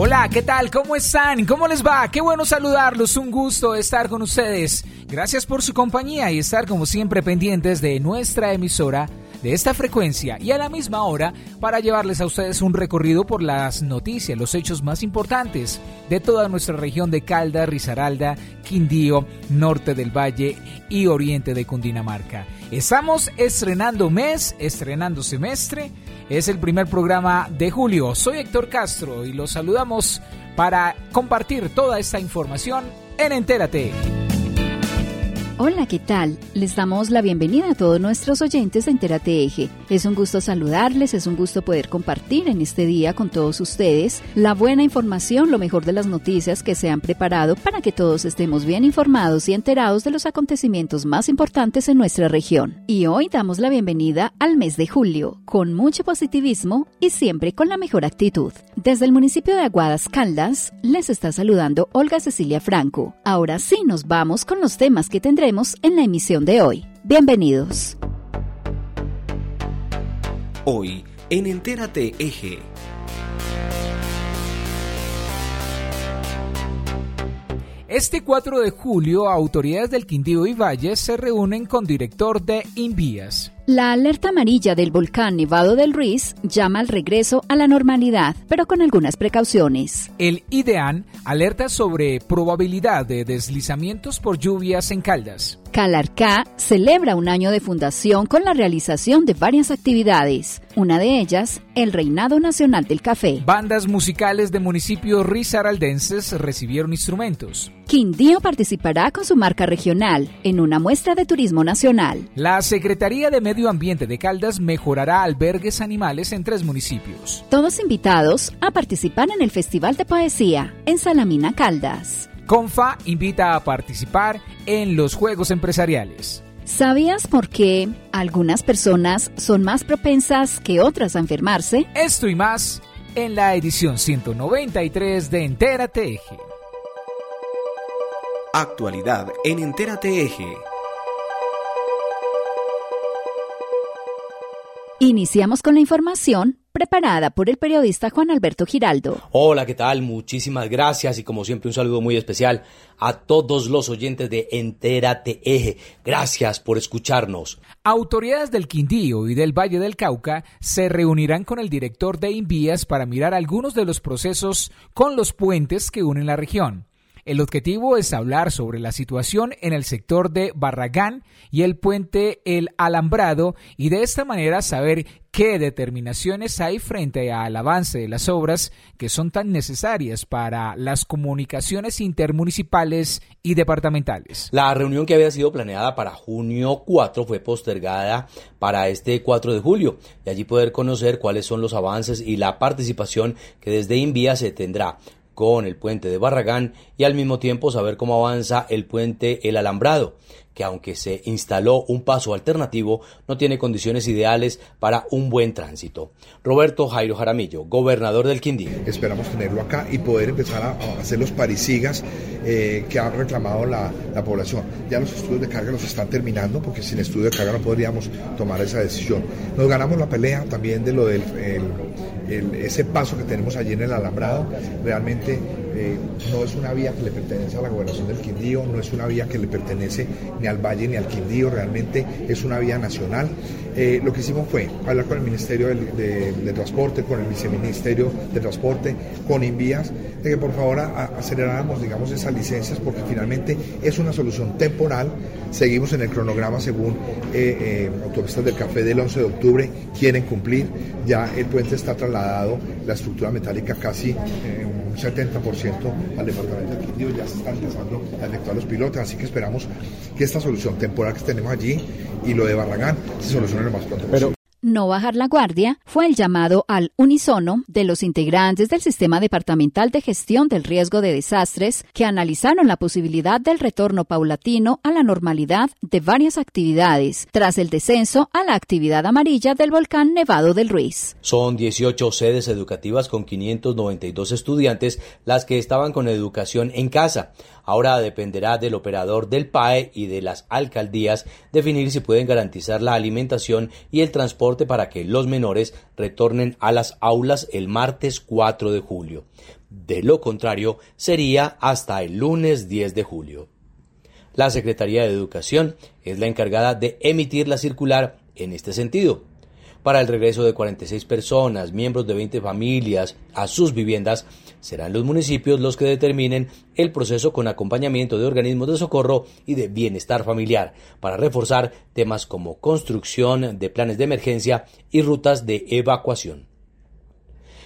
Hola, ¿qué tal? ¿Cómo están? ¿Cómo les va? Qué bueno saludarlos, un gusto estar con ustedes. Gracias por su compañía y estar como siempre pendientes de nuestra emisora de esta frecuencia y a la misma hora para llevarles a ustedes un recorrido por las noticias, los hechos más importantes de toda nuestra región de Calda, Risaralda, Quindío, Norte del Valle y Oriente de Cundinamarca. Estamos estrenando mes, estrenando semestre. Es el primer programa de julio. Soy Héctor Castro y los saludamos para compartir toda esta información en Entérate. Hola, ¿qué tal? Les damos la bienvenida a todos nuestros oyentes de Entérate Eje. Es un gusto saludarles, es un gusto poder compartir en este día con todos ustedes la buena información, lo mejor de las noticias que se han preparado para que todos estemos bien informados y enterados de los acontecimientos más importantes en nuestra región. Y hoy damos la bienvenida al mes de julio, con mucho positivismo y siempre con la mejor actitud. Desde el municipio de Aguadas Caldas, les está saludando Olga Cecilia Franco. Ahora sí nos vamos con los temas que tendremos en la emisión de hoy. Bienvenidos. Hoy en Entérate Eje. Este 4 de julio, autoridades del Quindío y Valle se reúnen con director de Invías. La alerta amarilla del volcán Nevado del Ruiz llama al regreso a la normalidad, pero con algunas precauciones. El IDEAN alerta sobre probabilidad de deslizamientos por lluvias en Caldas. Calarcá celebra un año de fundación con la realización de varias actividades, una de ellas el Reinado Nacional del Café. Bandas musicales de municipios risaraldenses recibieron instrumentos. Quindío participará con su marca regional en una muestra de turismo nacional. La Secretaría de Medio Ambiente de Caldas mejorará albergues animales en tres municipios. Todos invitados a participar en el Festival de Poesía en Salamina, Caldas. CONFA invita a participar en los Juegos Empresariales. ¿Sabías por qué algunas personas son más propensas que otras a enfermarse? Esto y más en la edición 193 de Entérate Eje. Actualidad en Entérate Eje. Iniciamos con la información preparada por el periodista Juan Alberto Giraldo. Hola, ¿qué tal? Muchísimas gracias y como siempre un saludo muy especial a todos los oyentes de Entérate Eje. Gracias por escucharnos. Autoridades del Quindío y del Valle del Cauca se reunirán con el director de Invías para mirar algunos de los procesos con los puentes que unen la región. El objetivo es hablar sobre la situación en el sector de Barragán y el puente El Alambrado y de esta manera saber qué determinaciones hay frente al avance de las obras que son tan necesarias para las comunicaciones intermunicipales y departamentales. La reunión que había sido planeada para junio 4 fue postergada para este 4 de julio y allí poder conocer cuáles son los avances y la participación que desde Invía se tendrá con el puente de Barragán y al mismo tiempo saber cómo avanza el puente El Alambrado, que aunque se instaló un paso alternativo, no tiene condiciones ideales para un buen tránsito. Roberto Jairo Jaramillo, gobernador del Quindío. Esperamos tenerlo acá y poder empezar a hacer los parisigas eh, que ha reclamado la, la, población. Ya los estudios de carga los están terminando, porque sin estudio de carga no podríamos tomar esa decisión. Nos ganamos la pelea también de lo del el, el, ese paso que tenemos allí en el alambrado. Realmente eh, no es una vía que le pertenece a la gobernación del Quindío, no es una vía que le pertenece ni al Valle ni al Quindío, realmente es una vía nacional. Eh, lo que hicimos fue hablar con el Ministerio de, Transporte, con el Viceministerio de Transporte, con Invías, de que por favor a, aceleráramos, digamos, esas licencias, porque finalmente es una solución temporal. Seguimos en el cronograma según eh, eh, Autopistas del Café del 11 de octubre, quieren cumplir, ya el puente está trasladado, la estructura metálica casi eh, 70% al departamento del Quindío, ya se están empezando a efectuar los pilotos, así que esperamos que esta solución temporal que tenemos allí y lo de Barragán se solucione lo más pronto posible. No bajar la guardia fue el llamado al unísono de los integrantes del Sistema Departamental de Gestión del Riesgo de Desastres que analizaron la posibilidad del retorno paulatino a la normalidad de varias actividades tras el descenso a la actividad amarilla del volcán Nevado del Ruiz. Son 18 sedes educativas con 592 estudiantes las que estaban con educación en casa. Ahora dependerá del operador del PAE y de las alcaldías definir si pueden garantizar la alimentación y el transporte para que los menores retornen a las aulas el martes 4 de julio. De lo contrario, sería hasta el lunes 10 de julio. La Secretaría de Educación es la encargada de emitir la circular en este sentido para el regreso de 46 personas, miembros de 20 familias, a sus viviendas, serán los municipios los que determinen el proceso con acompañamiento de organismos de socorro y de bienestar familiar, para reforzar temas como construcción de planes de emergencia y rutas de evacuación.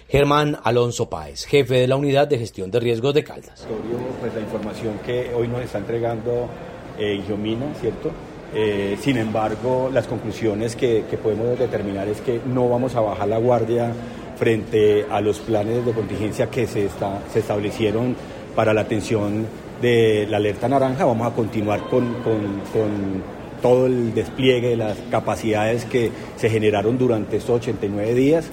Germán Alonso Páez, jefe de la Unidad de Gestión de Riesgos de Caldas. Pues la información que hoy nos está entregando eh, ¿cierto? Eh, sin embargo, las conclusiones que, podemos determinar es que no vamos a bajar la guardia frente a los planes de contingencia que se, se establecieron para la atención de la alerta naranja. Vamos a continuar con, todo el despliegue de las capacidades que se generaron durante estos 89 días.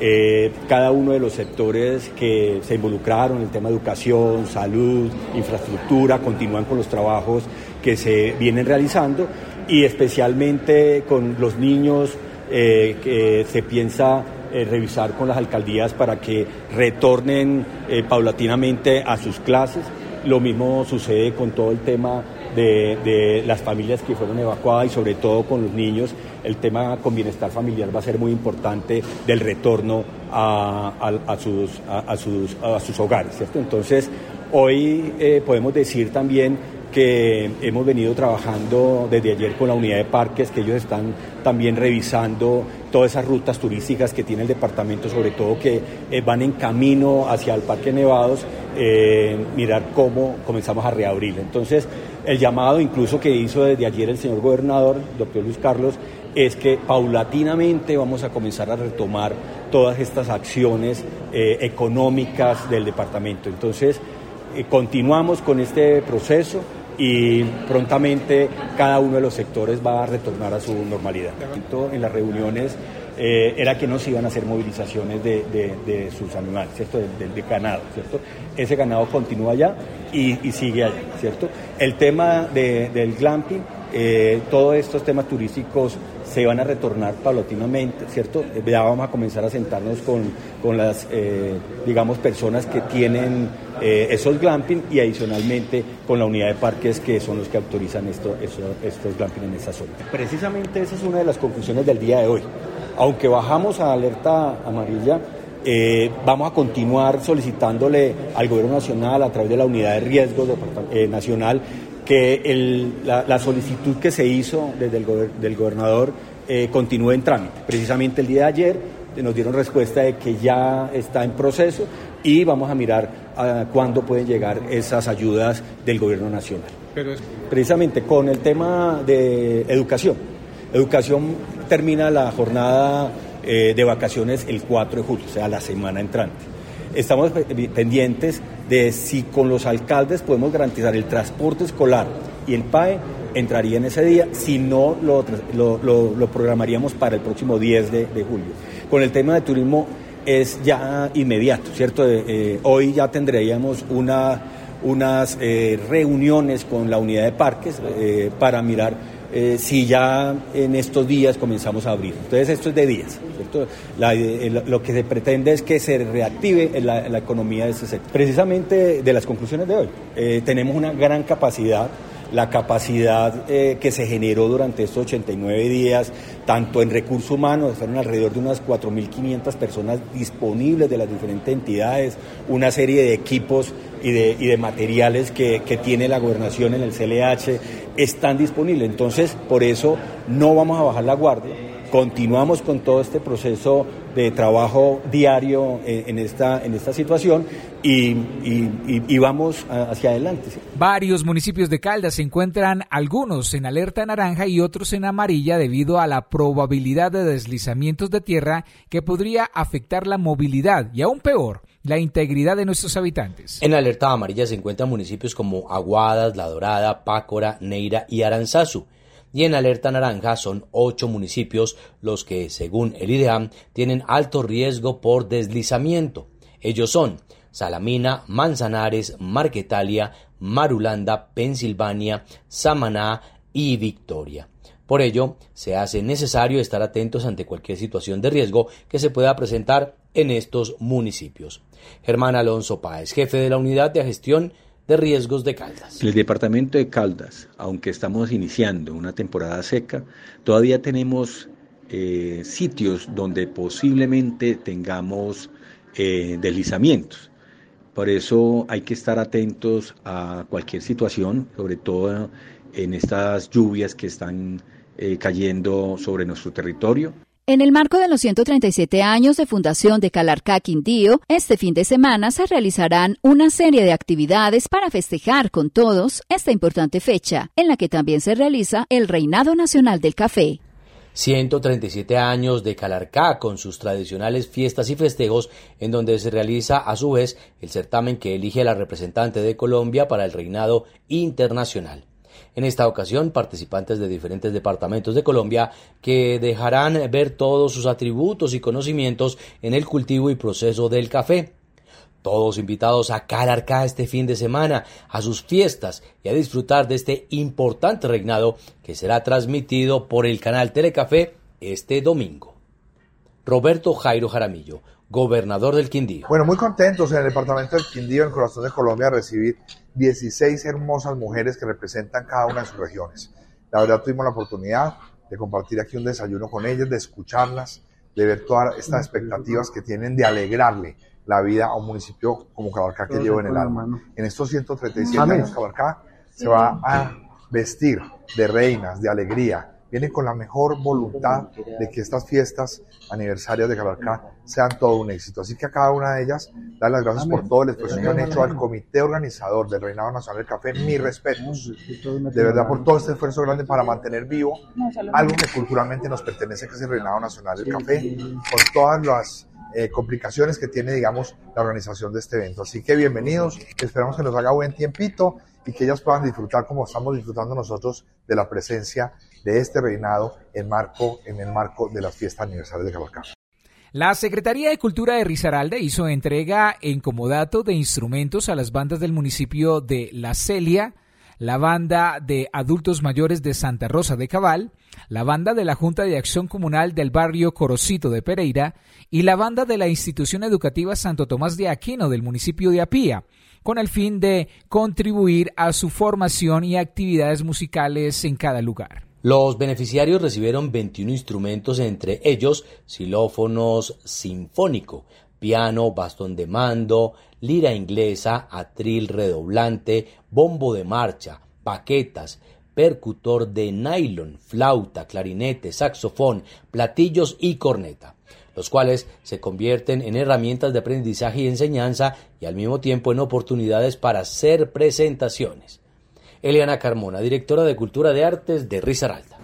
Eh, cada uno de los sectores que se involucraron, el tema educación, salud, infraestructura, continúan con los trabajos que se vienen realizando y especialmente con los niños eh, que se piensa eh, revisar con las alcaldías para que retornen eh, paulatinamente a sus clases. Lo mismo sucede con todo el tema de, las familias que fueron evacuadas y sobre todo con los niños. El tema con bienestar familiar va a ser muy importante del retorno a, sus, hogares. Entonces, hoy podemos decir también que hemos venido trabajando desde ayer con la unidad de parques, que ellos están también revisando todas esas rutas turísticas que tiene el departamento, sobre todo que eh, van en camino hacia el Parque Nevados, eh, mirar cómo comenzamos a reabrir. Entonces, el llamado incluso que hizo desde ayer el señor gobernador, doctor Luis Carlos, es que paulatinamente vamos a comenzar a retomar todas estas acciones eh, económicas del departamento. Entonces, continuamos con este proceso y prontamente cada uno de los sectores va a retornar a su normalidad. En las reuniones eh, era que no se iban a hacer movilizaciones de, sus animales, ¿cierto? Del, ganado, ¿cierto? Ese ganado continúa allá y, sigue allá, ¿cierto? El tema del glamping, eh, todos estos temas turísticos se van a retornar paulatinamente, ¿cierto? Ya vamos a comenzar a sentarnos con, con las, eh, digamos, personas que tienen eh, esos glamping y adicionalmente con la unidad de parques que son los que autorizan esto, estos glamping en esa zona. Precisamente esa es una de las conclusiones del día de hoy. Aunque bajamos a alerta amarilla, eh, vamos a continuar solicitándole al Gobierno Nacional a través de la unidad de riesgo nacional que la, solicitud que se hizo desde el del gobernador eh, continúe en trámite. Precisamente el día de ayer nos dieron respuesta de que ya está en proceso y vamos a mirar a cuándo pueden llegar esas ayudas del gobierno nacional. Pero Precisamente con el tema de educación. Educación termina la jornada eh, de vacaciones el 4 de julio, o sea, la semana entrante. Estamos pendientes de si con los alcaldes podemos garantizar el transporte escolar y el PAE entraría en ese día, si no lo, lo, programaríamos para el próximo 10 de, julio. Con el tema de turismo es ya inmediato, ¿cierto? Eh, hoy ya tendríamos una, unas eh, reuniones con la unidad de parques eh, para mirar eh, si ya en estos días comenzamos a abrir. Entonces esto es de días. Eh, lo que se pretende es que se reactive la, economía de ese sector. Precisamente de las conclusiones de hoy, eh, tenemos una gran capacidad la capacidad que se generó durante estos 89 días, tanto en recursos humanos, fueron alrededor de unas 4.500 personas disponibles de las diferentes entidades, una serie de equipos y de, y de materiales que, que, tiene la gobernación en el CLH están disponibles. Entonces, por eso no vamos a bajar la guardia. Continuamos con todo este proceso de trabajo diario en, esta, en esta situación y, y, vamos hacia adelante. Varios municipios de Caldas se encuentran algunos en alerta naranja y otros en amarilla debido a la probabilidad de deslizamientos de tierra que podría afectar la movilidad y aún peor, la integridad de nuestros habitantes. En alerta amarilla se encuentran municipios como Aguadas, La Dorada, Pácora, Neira y Aranzazu y en alerta naranja son ocho municipios los que, según el IDEAM, tienen alto riesgo por deslizamiento. Ellos son Salamina, Manzanares, Marquetalia, Marulanda, Pensilvania, Samaná y Victoria. Por ello, se hace necesario estar atentos ante cualquier situación de riesgo que se pueda presentar en estos municipios. Germán Alonso Páez, jefe de la Unidad de Gestión de riesgos de Caldas. En el departamento de Caldas, aunque estamos iniciando una temporada seca, todavía tenemos eh, sitios donde posiblemente tengamos eh, deslizamientos. Por eso hay que estar atentos a cualquier situación, sobre todo en estas lluvias que están eh, cayendo sobre nuestro territorio. En el marco de los 137 años de fundación de Calarcá Quindío, este fin de semana se realizarán una serie de actividades para festejar con todos esta importante fecha, en la que también se realiza el Reinado Nacional del Café. 137 años de Calarcá con sus tradicionales fiestas y festejos en donde se realiza a su vez el certamen que elige a la representante de Colombia para el reinado internacional. En esta ocasión, participantes de diferentes departamentos de Colombia que dejarán ver todos sus atributos y conocimientos en el cultivo y proceso del café. Todos invitados a Calarcá este fin de semana, a sus fiestas y a disfrutar de este importante reinado que será transmitido por el canal Telecafé este domingo. Roberto Jairo Jaramillo, gobernador del Quindío. Bueno, muy contentos en el departamento del Quindío, en corazón de Colombia, a recibir 16 hermosas mujeres que representan cada una de sus regiones. La verdad tuvimos la oportunidad de compartir aquí un desayuno con ellas, de escucharlas, de ver todas estas expectativas que tienen de alegrarle la vida a un municipio como Cabarcá que llevo en el alma. En estos 137 años Cabarcá se va a vestir de reinas, de alegría, viene con la mejor voluntad de que estas fiestas aniversarias de Calarcá sean todo un éxito. Así que a cada una de ellas, dar las gracias por todo el esfuerzo que han hecho al comité organizador del Reinado Nacional del Café. Mis respetos, de verdad, por todo este esfuerzo. grande para mantener vivo algo que culturalmente nos pertenece, que es el Reinado Nacional del Café, con todas las eh, complicaciones que tiene, digamos, la organización de este evento. Así que bienvenidos, esperamos que nos haga buen tiempito y que ellas puedan disfrutar como estamos disfrutando nosotros de la presencia de este reinado en, marco, en el marco de las fiestas aniversarias de Cabalcán. La Secretaría de Cultura de Risaralda hizo entrega en comodato de instrumentos a las bandas del municipio de La Celia, la banda de adultos mayores de Santa Rosa de Cabal, la banda de la Junta de Acción Comunal del barrio Corocito de Pereira y la banda de la institución educativa Santo Tomás de Aquino del municipio de Apía, con el fin de contribuir a su formación y actividades musicales en cada lugar. Los beneficiarios recibieron 21 instrumentos, entre ellos xilófonos sinfónico, piano, bastón de mando, lira inglesa, atril redoblante, bombo de marcha, paquetas, percutor de nylon, flauta, clarinete, saxofón, platillos y corneta, los cuales se convierten en herramientas de aprendizaje y enseñanza y al mismo tiempo en oportunidades para hacer presentaciones. Eliana Carmona, directora de Cultura de Artes de Risaralda.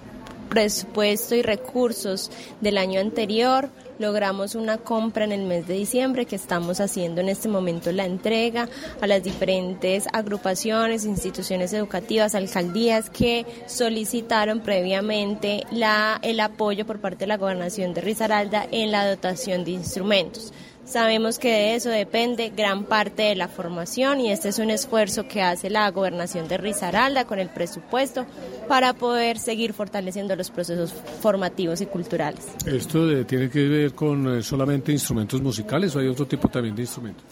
Presupuesto y recursos del año anterior, logramos una compra en el mes de diciembre que estamos haciendo en este momento la entrega a las diferentes agrupaciones, instituciones educativas, alcaldías que solicitaron previamente la, el apoyo por parte de la gobernación de Risaralda en la dotación de instrumentos. Sabemos que de eso depende gran parte de la formación y este es un esfuerzo que hace la gobernación de Risaralda con el presupuesto para poder seguir fortaleciendo los procesos formativos y culturales. ¿Esto tiene que ver con eh, solamente instrumentos musicales o hay otro tipo también de instrumentos?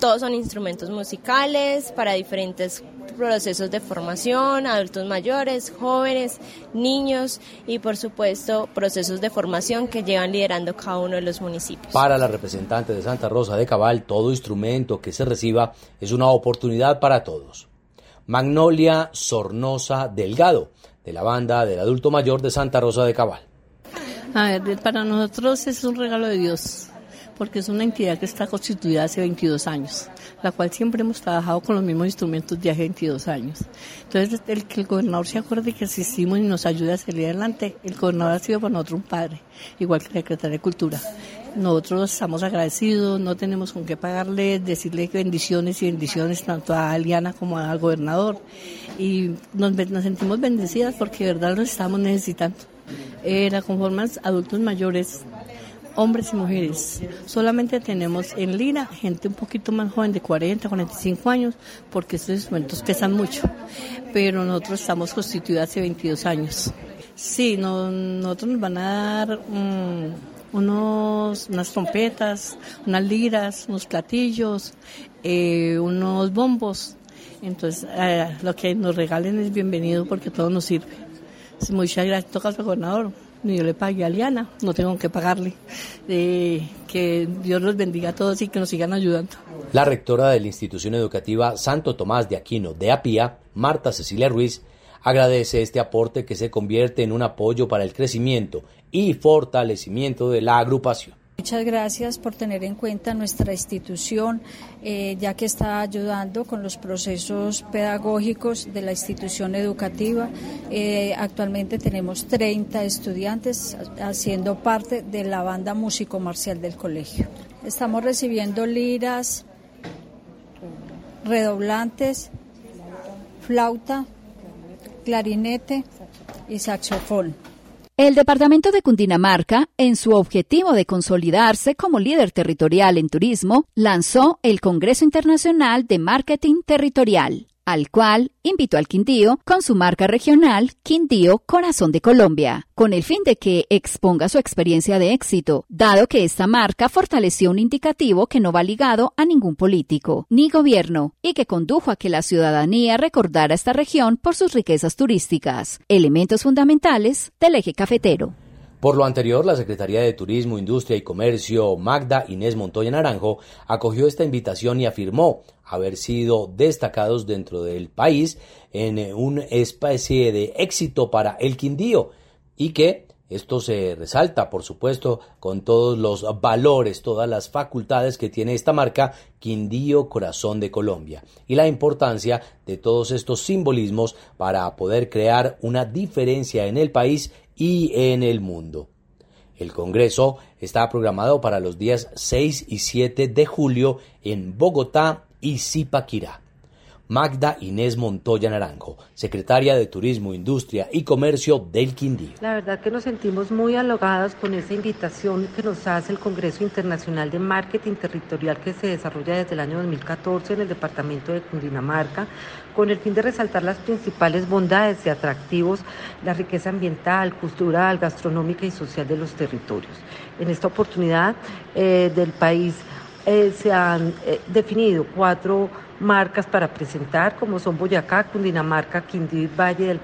Todos son instrumentos musicales para diferentes procesos de formación, adultos mayores, jóvenes, niños y por supuesto procesos de formación que llevan liderando cada uno de los municipios. Para la representante de Santa Rosa de Cabal, todo instrumento que se reciba es una oportunidad para todos. Magnolia Sornosa Delgado, de la banda del adulto mayor de Santa Rosa de Cabal. A ver, para nosotros es un regalo de Dios, porque es una entidad que está constituida hace 22 años, la cual siempre hemos trabajado con los mismos instrumentos de hace 22 años. Entonces, el que el gobernador se acuerde que existimos y nos ayude a salir adelante, el gobernador ha sido para nosotros un padre, igual que la Secretaría de Cultura. Nosotros estamos agradecidos, no tenemos con qué pagarle, decirle bendiciones y bendiciones tanto a Aliana como al gobernador. Y nos, sentimos bendecidas porque de verdad lo estamos necesitando. Era conforme adultos mayores, hombres y mujeres. Solamente tenemos en Lira gente un poquito más joven de 40, 45 años, porque estos instrumentos pesan mucho. Pero nosotros estamos constituidos hace 22 años. Sí, nosotros nos van a dar... Mm, unos, unas trompetas, unas liras, unos platillos, eh, unos bombos. Entonces, eh, lo que nos regalen es bienvenido porque todo nos sirve. Muchas gracias, toca al gobernador. Yo le pague a Liana, no tengo que pagarle. Eh, que Dios los bendiga a todos y que nos sigan ayudando. La rectora de la institución educativa Santo Tomás de Aquino de Apía, Marta Cecilia Ruiz, agradece este aporte que se convierte en un apoyo para el crecimiento y fortalecimiento de la agrupación. Muchas gracias por tener en cuenta nuestra institución, eh, ya que está ayudando con los procesos pedagógicos de la institución educativa. Eh, actualmente tenemos 30 estudiantes haciendo parte de la banda músico-marcial del colegio. Estamos recibiendo liras, redoblantes, flauta, clarinete y saxofón. El departamento de Cundinamarca, en su objetivo de consolidarse como líder territorial en turismo, lanzó el Congreso Internacional de Marketing Territorial al cual invitó al Quindío con su marca regional Quindío Corazón de Colombia, con el fin de que exponga su experiencia de éxito, dado que esta marca fortaleció un indicativo que no va ligado a ningún político ni gobierno y que condujo a que la ciudadanía recordara esta región por sus riquezas turísticas, elementos fundamentales del eje cafetero. Por lo anterior, la Secretaría de Turismo, Industria y Comercio, Magda Inés Montoya Naranjo, acogió esta invitación y afirmó haber sido destacados dentro del país en eh, una especie de éxito para el Quindío y que esto se resalta, por supuesto, con todos los valores, todas las facultades que tiene esta marca Quindío Corazón de Colombia y la importancia de todos estos simbolismos para poder crear una diferencia en el país y en el mundo. El Congreso está programado para los días 6 y 7 de julio en Bogotá y Zipaquirá. Magda Inés Montoya Naranjo, secretaria de Turismo, Industria y Comercio del Quindío. La verdad que nos sentimos muy alogadas con esa invitación que nos hace el Congreso Internacional de Marketing Territorial que se desarrolla desde el año 2014 en el departamento de Cundinamarca, con el fin de resaltar las principales bondades y atractivos, la riqueza ambiental, cultural, gastronómica y social de los territorios. En esta oportunidad eh, del país eh, se han eh, definido cuatro marcas para presentar, como son Boyacá, Cundinamarca, Quindío y Valle del,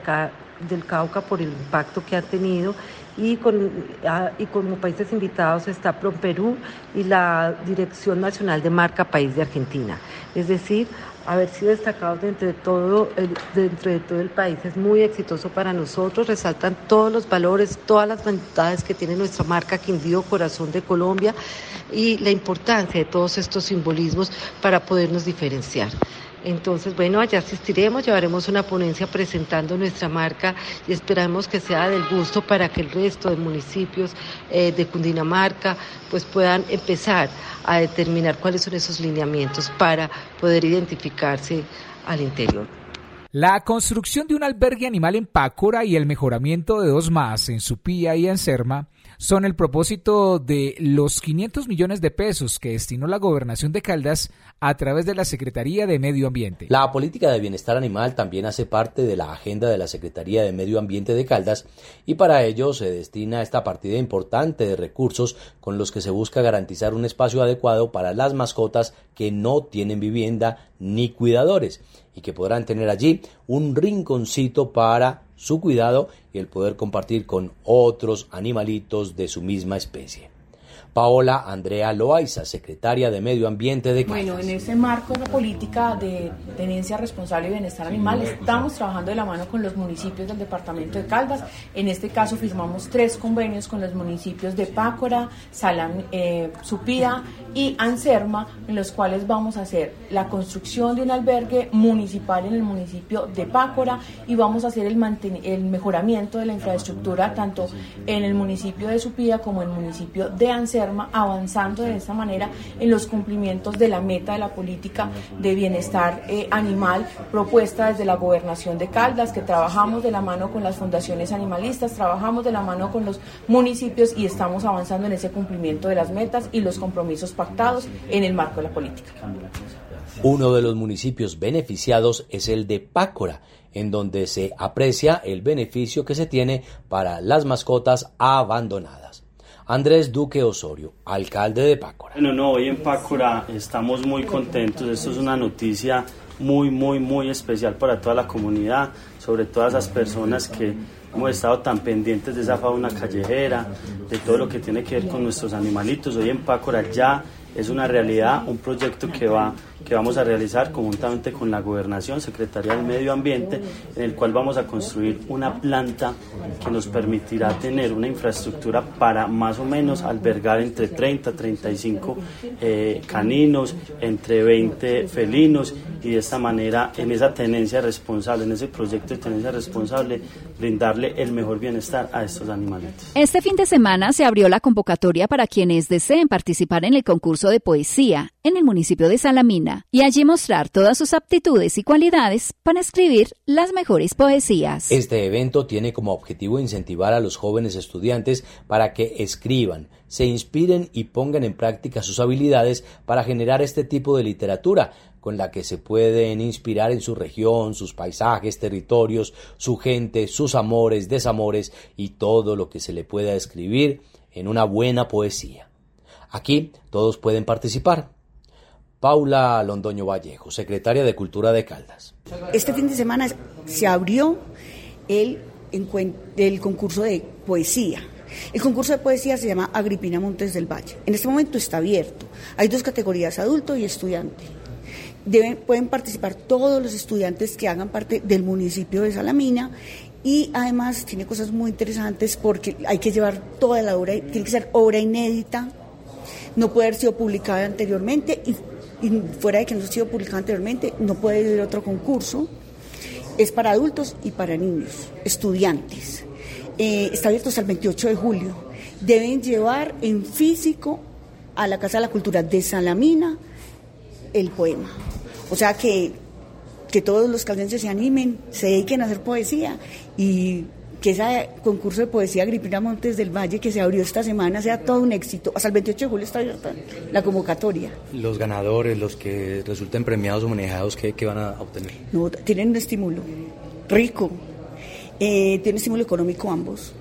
del Cauca por el impacto que ha tenido y, con, ah, y como países invitados está Perú y la Dirección Nacional de Marca País de Argentina. Es decir, haber sido destacados dentro de todo el, de todo el país es muy exitoso para nosotros, resaltan todos los valores, todas las bondades que tiene nuestra marca Quindío Corazón de Colombia y la importancia de todos estos simbolismos para podernos diferenciar. Entonces, bueno, allá asistiremos, llevaremos una ponencia presentando nuestra marca y esperamos que sea del gusto para que el resto de municipios eh, de Cundinamarca pues puedan empezar a determinar cuáles son esos lineamientos para poder identificarse al interior. La construcción de un albergue animal en Pácora y el mejoramiento de dos más en Supía y en Serma son el propósito de los 500 millones de pesos que destinó la gobernación de Caldas a través de la Secretaría de Medio Ambiente. La política de bienestar animal también hace parte de la agenda de la Secretaría de Medio Ambiente de Caldas y para ello se destina esta partida importante de recursos con los que se busca garantizar un espacio adecuado para las mascotas que no tienen vivienda ni cuidadores y que podrán tener allí un rinconcito para su cuidado y el poder compartir con otros animalitos de su misma especie. Paola Andrea Loaiza, secretaria de Medio Ambiente de Caldas. Bueno, en ese marco de la política de tenencia responsable y bienestar animal estamos trabajando de la mano con los municipios del departamento de Caldas. En este caso firmamos tres convenios con los municipios de Pácora, Salam, eh, Supía y Anserma, en los cuales vamos a hacer la construcción de un albergue municipal en el municipio de Pácora y vamos a hacer el, el mejoramiento de la infraestructura tanto en el municipio de Supía como en el municipio de Anserma, avanzando de esta manera en los cumplimientos de la meta de la política de bienestar eh, animal propuesta desde la gobernación de Caldas, que trabajamos de la mano con las fundaciones animalistas, trabajamos de la mano con los municipios y estamos avanzando en ese cumplimiento de las metas y los compromisos pactados en el marco de la política. Uno de los municipios beneficiados es el de Pácora, en donde se aprecia el beneficio que se tiene para las mascotas abandonadas. Andrés Duque Osorio, alcalde de Pácora. Bueno, no, hoy en Pácora estamos muy contentos. Esto es una noticia muy, muy, muy especial para toda la comunidad, sobre todas esas personas que hemos estado tan pendientes de esa fauna callejera, de todo lo que tiene que ver con nuestros animalitos. Hoy en Pácora ya es una realidad, un proyecto que va que vamos a realizar conjuntamente con la Gobernación, Secretaría del Medio Ambiente, en el cual vamos a construir una planta que nos permitirá tener una infraestructura para más o menos albergar entre 30 35 eh, caninos, entre 20 felinos y de esta manera en esa tenencia responsable, en ese proyecto de tenencia responsable, brindarle el mejor bienestar a estos animalitos. Este fin de semana se abrió la convocatoria para quienes deseen participar en el concurso de poesía en el municipio de Salamina y allí mostrar todas sus aptitudes y cualidades para escribir las mejores poesías. Este evento tiene como objetivo incentivar a los jóvenes estudiantes para que escriban, se inspiren y pongan en práctica sus habilidades para generar este tipo de literatura con la que se pueden inspirar en su región, sus paisajes, territorios, su gente, sus amores, desamores y todo lo que se le pueda escribir en una buena poesía. Aquí todos pueden participar. Paula Londoño Vallejo, secretaria de Cultura de Caldas. Este fin de semana se abrió el, concurso de poesía. El concurso de poesía se llama Agripina Montes del Valle. En este momento está abierto. Hay dos categorías, adulto y estudiante. Pueden participar todos los estudiantes que hagan parte del municipio de Salamina y además tiene cosas muy interesantes porque hay que llevar toda la obra, tiene que ser obra inédita, no puede haber sido publicada anteriormente y y fuera de que no ha sido publicado anteriormente, no puede ir otro concurso. Es para adultos y para niños, estudiantes. Eh, está abierto hasta el 28 de julio. Deben llevar en físico a la Casa de la Cultura de Salamina el poema. O sea que, que todos los caldenses se animen, se dediquen a hacer poesía y que ese concurso de poesía Agripina Montes del Valle que se abrió esta semana sea todo un éxito. Hasta el 28 de julio está abierta la convocatoria. Los ganadores, los que resulten premiados o manejados, ¿qué, van a obtener? No, tienen un estímulo rico, eh, tienen estímulo económico ambos.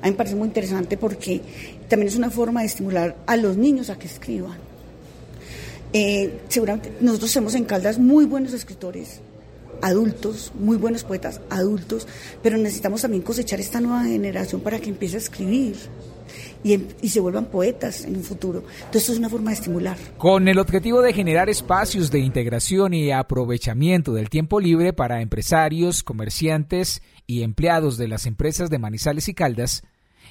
A mí me parece muy interesante porque también es una forma de estimular a los niños a que escriban. Eh, seguramente nosotros tenemos en Caldas muy buenos escritores, adultos, muy buenos poetas adultos, pero necesitamos también cosechar esta nueva generación para que empiece a escribir. Y, em, y, se vuelvan poetas en un futuro. Entonces, esto es una forma de estimular. Con el objetivo de generar espacios de integración y aprovechamiento del tiempo libre para empresarios, comerciantes y empleados de las empresas de Manizales y Caldas,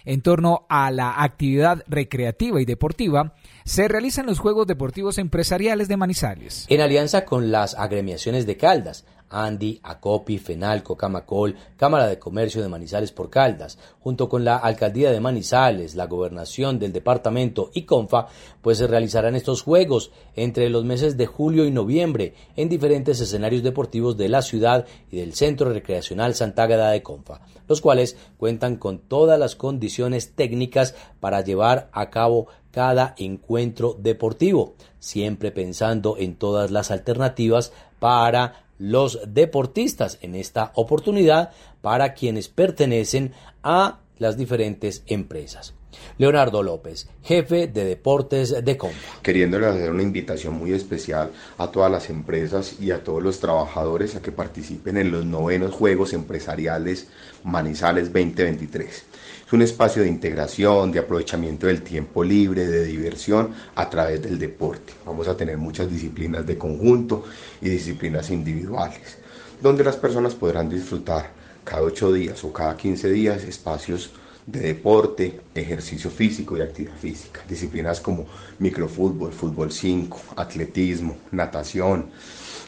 en torno a la actividad recreativa y deportiva, se realizan los Juegos Deportivos Empresariales de Manizales. En alianza con las agremiaciones de Caldas, Andy, Acopi, Fenalco, Camacol, Cámara de Comercio de Manizales por Caldas, junto con la Alcaldía de Manizales, la Gobernación del Departamento y CONFA, pues se realizarán estos juegos entre los meses de julio y noviembre en diferentes escenarios deportivos de la ciudad y del Centro Recreacional Santa Ágada de Confa, los cuales cuentan con todas las condiciones técnicas para llevar a cabo cada encuentro deportivo, siempre pensando en todas las alternativas para los deportistas en esta oportunidad para quienes pertenecen a las diferentes empresas. Leonardo López, jefe de deportes de Compa. Queriéndole hacer una invitación muy especial a todas las empresas y a todos los trabajadores a que participen en los novenos Juegos Empresariales Manizales 2023. Es un espacio de integración, de aprovechamiento del tiempo libre, de diversión a través del deporte. Vamos a tener muchas disciplinas de conjunto y disciplinas individuales, donde las personas podrán disfrutar cada ocho días o cada 15 días espacios de deporte, ejercicio físico y actividad física. Disciplinas como microfútbol, fútbol 5, atletismo, natación,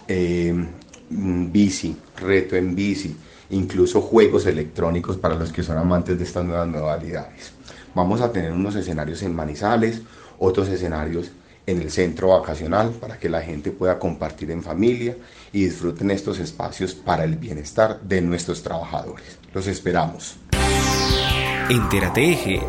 eh, bici, reto en bici, incluso juegos electrónicos para los que son amantes de estas nuevas modalidades. Vamos a tener unos escenarios en Manizales, otros escenarios en el centro vacacional para que la gente pueda compartir en familia y disfruten estos espacios para el bienestar de nuestros trabajadores. Los esperamos. Entérate Eje.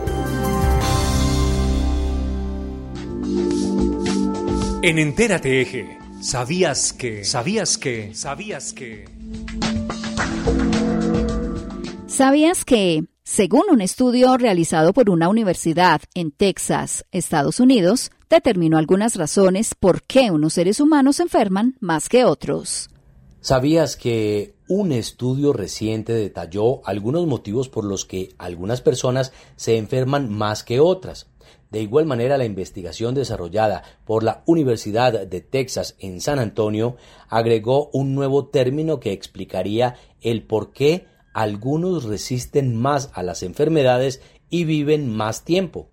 En Entérate Eje, ¿sabías que? ¿Sabías que? ¿Sabías que? ¿Sabías que, según un estudio realizado por una universidad en Texas, Estados Unidos, determinó algunas razones por qué unos seres humanos enferman más que otros? ¿Sabías que un estudio reciente detalló algunos motivos por los que algunas personas se enferman más que otras? De igual manera, la investigación desarrollada por la Universidad de Texas en San Antonio agregó un nuevo término que explicaría el por qué algunos resisten más a las enfermedades y viven más tiempo.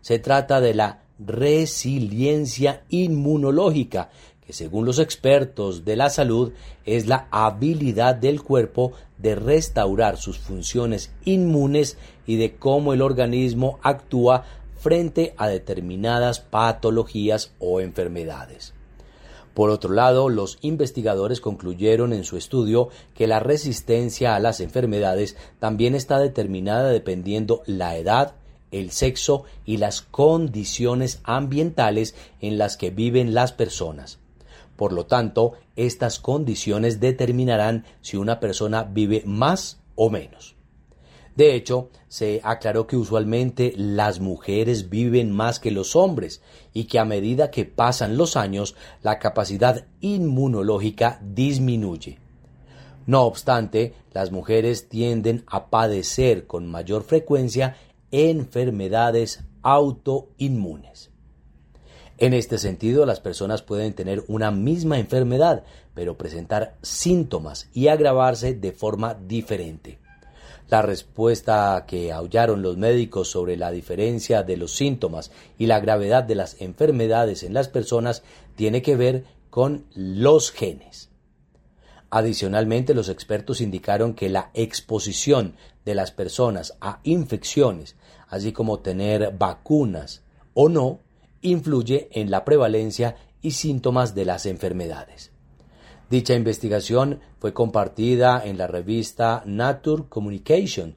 Se trata de la resiliencia inmunológica, que según los expertos de la salud es la habilidad del cuerpo de restaurar sus funciones inmunes y de cómo el organismo actúa frente a determinadas patologías o enfermedades. Por otro lado, los investigadores concluyeron en su estudio que la resistencia a las enfermedades también está determinada dependiendo la edad, el sexo y las condiciones ambientales en las que viven las personas. Por lo tanto, estas condiciones determinarán si una persona vive más o menos. De hecho, se aclaró que usualmente las mujeres viven más que los hombres y que a medida que pasan los años la capacidad inmunológica disminuye. No obstante, las mujeres tienden a padecer con mayor frecuencia enfermedades autoinmunes. En este sentido, las personas pueden tener una misma enfermedad, pero presentar síntomas y agravarse de forma diferente. La respuesta que aullaron los médicos sobre la diferencia de los síntomas y la gravedad de las enfermedades en las personas tiene que ver con los genes. Adicionalmente, los expertos indicaron que la exposición de las personas a infecciones, así como tener vacunas o no, influye en la prevalencia y síntomas de las enfermedades. Dicha investigación fue compartida en la revista Nature Communication.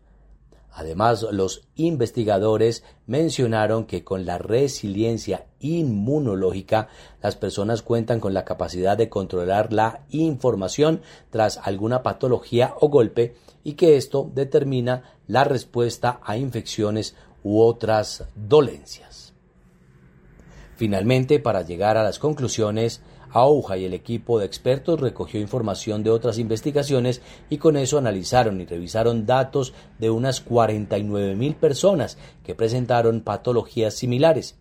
Además, los investigadores mencionaron que con la resiliencia inmunológica, las personas cuentan con la capacidad de controlar la información tras alguna patología o golpe y que esto determina la respuesta a infecciones u otras dolencias. Finalmente, para llegar a las conclusiones, AUJA y el equipo de expertos recogió información de otras investigaciones y con eso analizaron y revisaron datos de unas 49 mil personas que presentaron patologías similares.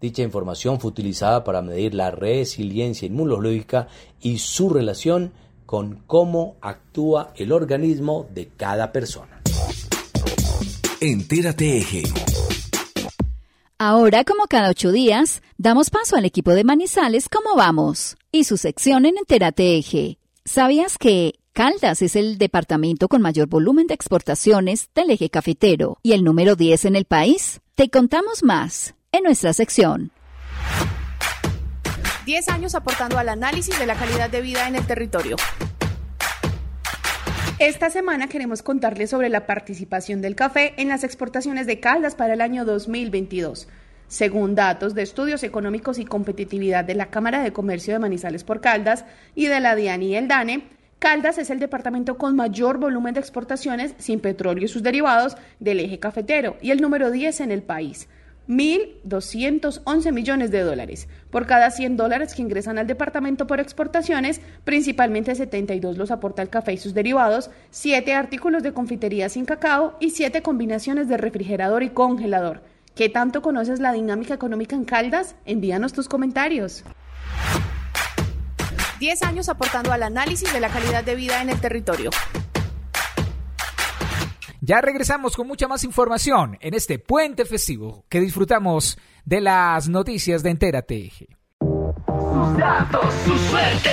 Dicha información fue utilizada para medir la resiliencia inmunológica y su relación con cómo actúa el organismo de cada persona. Entérate Eje. Ahora, como cada ocho días, damos paso al equipo de Manizales ¿Cómo vamos? y su sección en Entérate Eje. ¿Sabías que Caldas es el departamento con mayor volumen de exportaciones del eje cafetero y el número 10 en el país? Te contamos más en nuestra sección. 10 años aportando al análisis de la calidad de vida en el territorio. Esta semana queremos contarles sobre la participación del café en las exportaciones de Caldas para el año 2022. Según datos de estudios económicos y competitividad de la Cámara de Comercio de Manizales por Caldas y de la DIAN y el DANE, Caldas es el departamento con mayor volumen de exportaciones sin petróleo y sus derivados del eje cafetero y el número 10 en el país. 1.211 millones de dólares. Por cada 100 dólares que ingresan al departamento por exportaciones, principalmente 72 los aporta el café y sus derivados, 7 artículos de confitería sin cacao y 7 combinaciones de refrigerador y congelador. ¿Qué tanto conoces la dinámica económica en Caldas? Envíanos tus comentarios. 10 años aportando al análisis de la calidad de vida en el territorio. Ya regresamos con mucha más información en este puente festivo que disfrutamos de las noticias de Entérate. Sus datos, su suerte.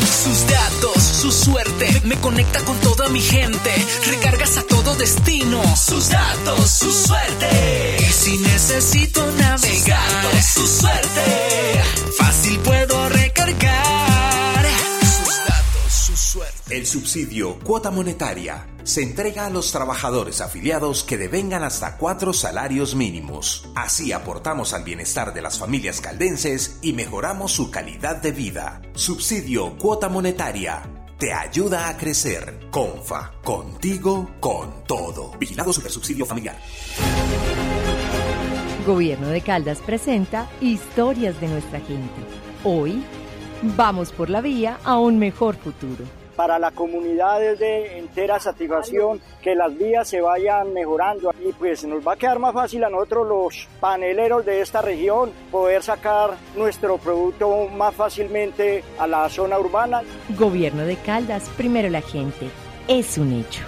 Sus datos, su suerte. Me conecta con toda mi gente. Recargas a todo destino. Sus datos, su suerte. Y si necesito navegar, su suerte. Fácil puedo recargar. El subsidio cuota monetaria se entrega a los trabajadores afiliados que devengan hasta cuatro salarios mínimos. Así aportamos al bienestar de las familias caldenses y mejoramos su calidad de vida. Subsidio cuota monetaria. Te ayuda a crecer. Confa, contigo, con todo. Vigilado Supersubsidio Familiar. Gobierno de Caldas presenta Historias de nuestra gente. Hoy, vamos por la vía a un mejor futuro para la comunidad es de entera satisfacción que las vías se vayan mejorando y pues nos va a quedar más fácil a nosotros los paneleros de esta región poder sacar nuestro producto más fácilmente a la zona urbana. Gobierno de Caldas, primero la gente, es un hecho.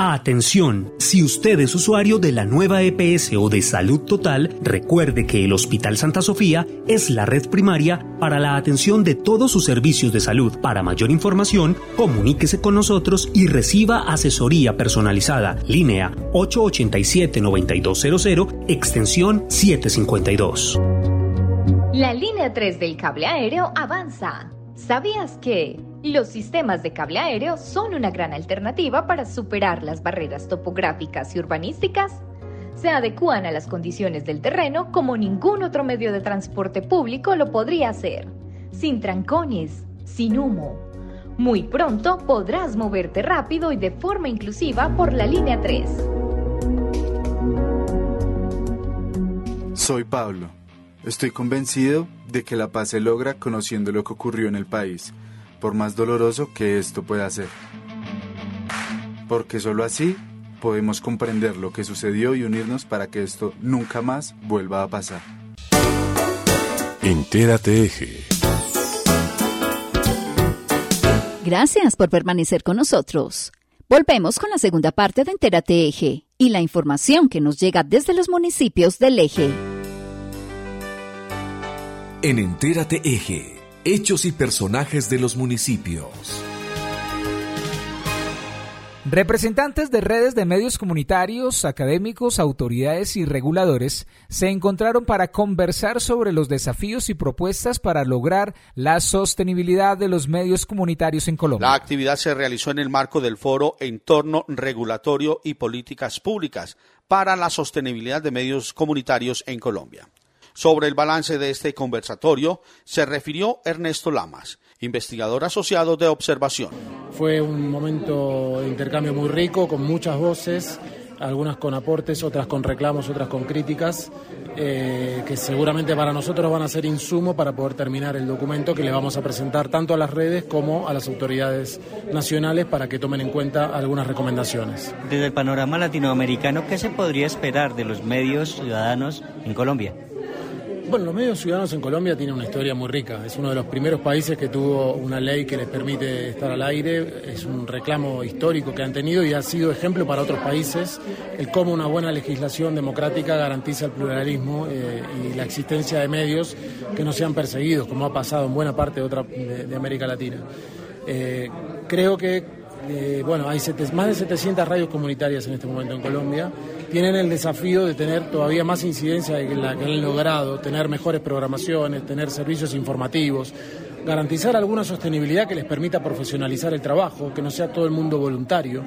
Atención, si usted es usuario de la nueva EPS o de Salud Total, recuerde que el Hospital Santa Sofía es la red primaria para la atención de todos sus servicios de salud. Para mayor información, comuníquese con nosotros y reciba asesoría personalizada. Línea 887-9200, extensión 752. La línea 3 del cable aéreo avanza. ¿Sabías que? Los sistemas de cable aéreo son una gran alternativa para superar las barreras topográficas y urbanísticas. Se adecúan a las condiciones del terreno como ningún otro medio de transporte público lo podría hacer, sin trancones, sin humo. Muy pronto podrás moverte rápido y de forma inclusiva por la línea 3. Soy Pablo. Estoy convencido de que la paz se logra conociendo lo que ocurrió en el país por más doloroso que esto pueda ser. Porque solo así podemos comprender lo que sucedió y unirnos para que esto nunca más vuelva a pasar. Entérate Eje. Gracias por permanecer con nosotros. Volvemos con la segunda parte de Entérate Eje y la información que nos llega desde los municipios del Eje. En Entérate Eje Hechos y personajes de los municipios. Representantes de redes de medios comunitarios, académicos, autoridades y reguladores se encontraron para conversar sobre los desafíos y propuestas para lograr la sostenibilidad de los medios comunitarios en Colombia. La actividad se realizó en el marco del foro Entorno Regulatorio y Políticas Públicas para la Sostenibilidad de Medios Comunitarios en Colombia. Sobre el balance de este conversatorio se refirió Ernesto Lamas, investigador asociado de observación. Fue un momento de intercambio muy rico, con muchas voces, algunas con aportes, otras con reclamos, otras con críticas, eh, que seguramente para nosotros van a ser insumo para poder terminar el documento que le vamos a presentar tanto a las redes como a las autoridades nacionales para que tomen en cuenta algunas recomendaciones. Desde el panorama latinoamericano, ¿qué se podría esperar de los medios ciudadanos en Colombia? Bueno, los medios ciudadanos en Colombia tienen una historia muy rica. Es uno de los primeros países que tuvo una ley que les permite estar al aire. Es un reclamo histórico que han tenido y ha sido ejemplo para otros países el cómo una buena legislación democrática garantiza el pluralismo eh, y la existencia de medios que no sean perseguidos, como ha pasado en buena parte de, otra, de, América Latina. Eh, creo que eh, bueno, hay más de 700 radios comunitarias en este momento en Colombia tienen el desafío de tener todavía más incidencia de la que han logrado, tener mejores programaciones, tener servicios informativos, garantizar alguna sostenibilidad que les permita profesionalizar el trabajo, que no sea todo el mundo voluntario.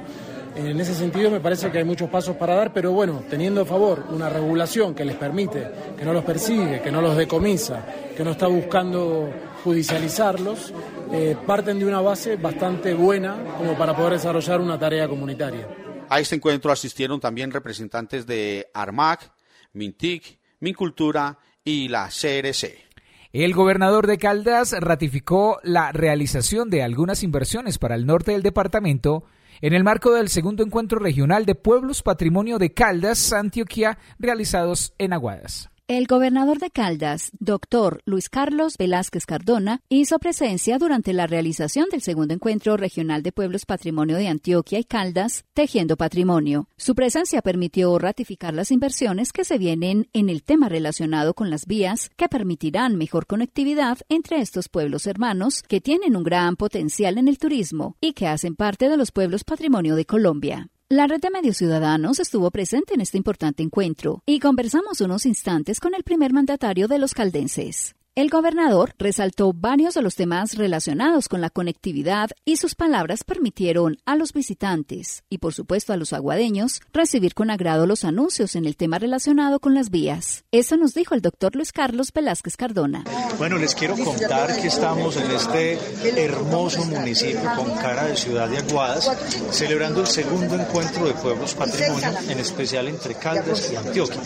En ese sentido me parece que hay muchos pasos para dar, pero bueno, teniendo a favor una regulación que les permite, que no los persigue, que no los decomisa, que no está buscando judicializarlos, eh, parten de una base bastante buena como para poder desarrollar una tarea comunitaria. A este encuentro asistieron también representantes de ARMAC, MINTIC, MINCULTURA y la CRC. El gobernador de Caldas ratificó la realización de algunas inversiones para el norte del departamento en el marco del segundo encuentro regional de pueblos patrimonio de Caldas, Antioquia, realizados en Aguadas. El gobernador de Caldas, doctor Luis Carlos Velázquez Cardona, hizo presencia durante la realización del segundo encuentro regional de pueblos patrimonio de Antioquia y Caldas, Tejiendo Patrimonio. Su presencia permitió ratificar las inversiones que se vienen en el tema relacionado con las vías que permitirán mejor conectividad entre estos pueblos hermanos que tienen un gran potencial en el turismo y que hacen parte de los pueblos patrimonio de Colombia. La red de medios ciudadanos estuvo presente en este importante encuentro y conversamos unos instantes con el primer mandatario de los caldenses. El gobernador resaltó varios de los temas relacionados con la conectividad y sus palabras permitieron a los visitantes y por supuesto a los aguadeños recibir con agrado los anuncios en el tema relacionado con las vías. Eso nos dijo el doctor Luis Carlos Velázquez Cardona. Bueno, les quiero contar que estamos en este hermoso municipio con cara de ciudad de Aguadas, celebrando el segundo encuentro de pueblos patrimonio, en especial entre Caldas y Antioquia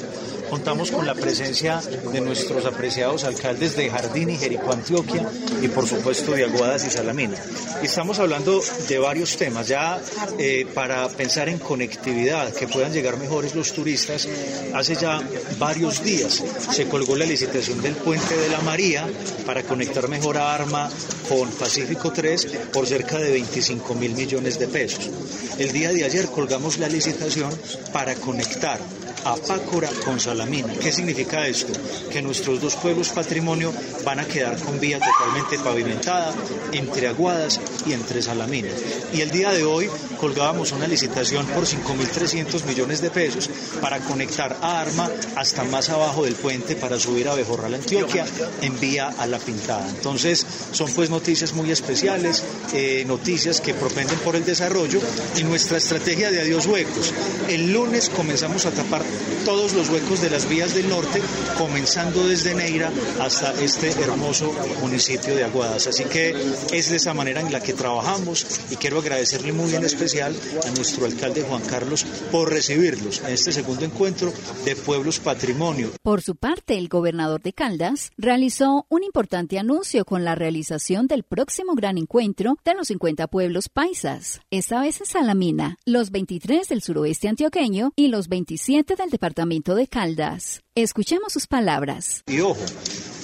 contamos con la presencia de nuestros apreciados alcaldes de Jardín y Jericó, Antioquia, y por supuesto de Aguadas y Salamina. Y estamos hablando de varios temas, ya eh, para pensar en conectividad, que puedan llegar mejores los turistas. Hace ya varios días se colgó la licitación del puente de la María para conectar mejor a Arma con Pacífico 3 por cerca de 25 mil millones de pesos. El día de ayer colgamos la licitación para conectar a Pácora con Salamina. ¿Qué significa esto? Que nuestros dos pueblos patrimonio van a quedar con vía totalmente pavimentada entre Aguadas y entre Salamina. Y el día de hoy colgábamos una licitación por 5.300 millones de pesos para conectar a Arma hasta más abajo del puente para subir a Bejorral, Antioquia, en vía a La Pintada. Entonces, son pues noticias muy especiales, eh, noticias que propenden por el desarrollo y nuestra estrategia de adiós huecos. El lunes comenzamos a tapar todos los huecos de las vías del norte, comenzando desde Neira hasta este hermoso municipio de Aguadas. Así que es de esa manera en la que trabajamos y quiero agradecerle muy en especial a nuestro alcalde Juan Carlos por recibirlos en este segundo encuentro de Pueblos Patrimonio. Por su parte, el gobernador de Caldas realizó un importante anuncio con la realización del próximo gran encuentro de los 50 pueblos paisas, esta vez en Salamina, los 23 del suroeste antioqueño y los 27 del departamento de Caldas. Escuchemos sus palabras. Y ojo,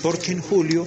porque en julio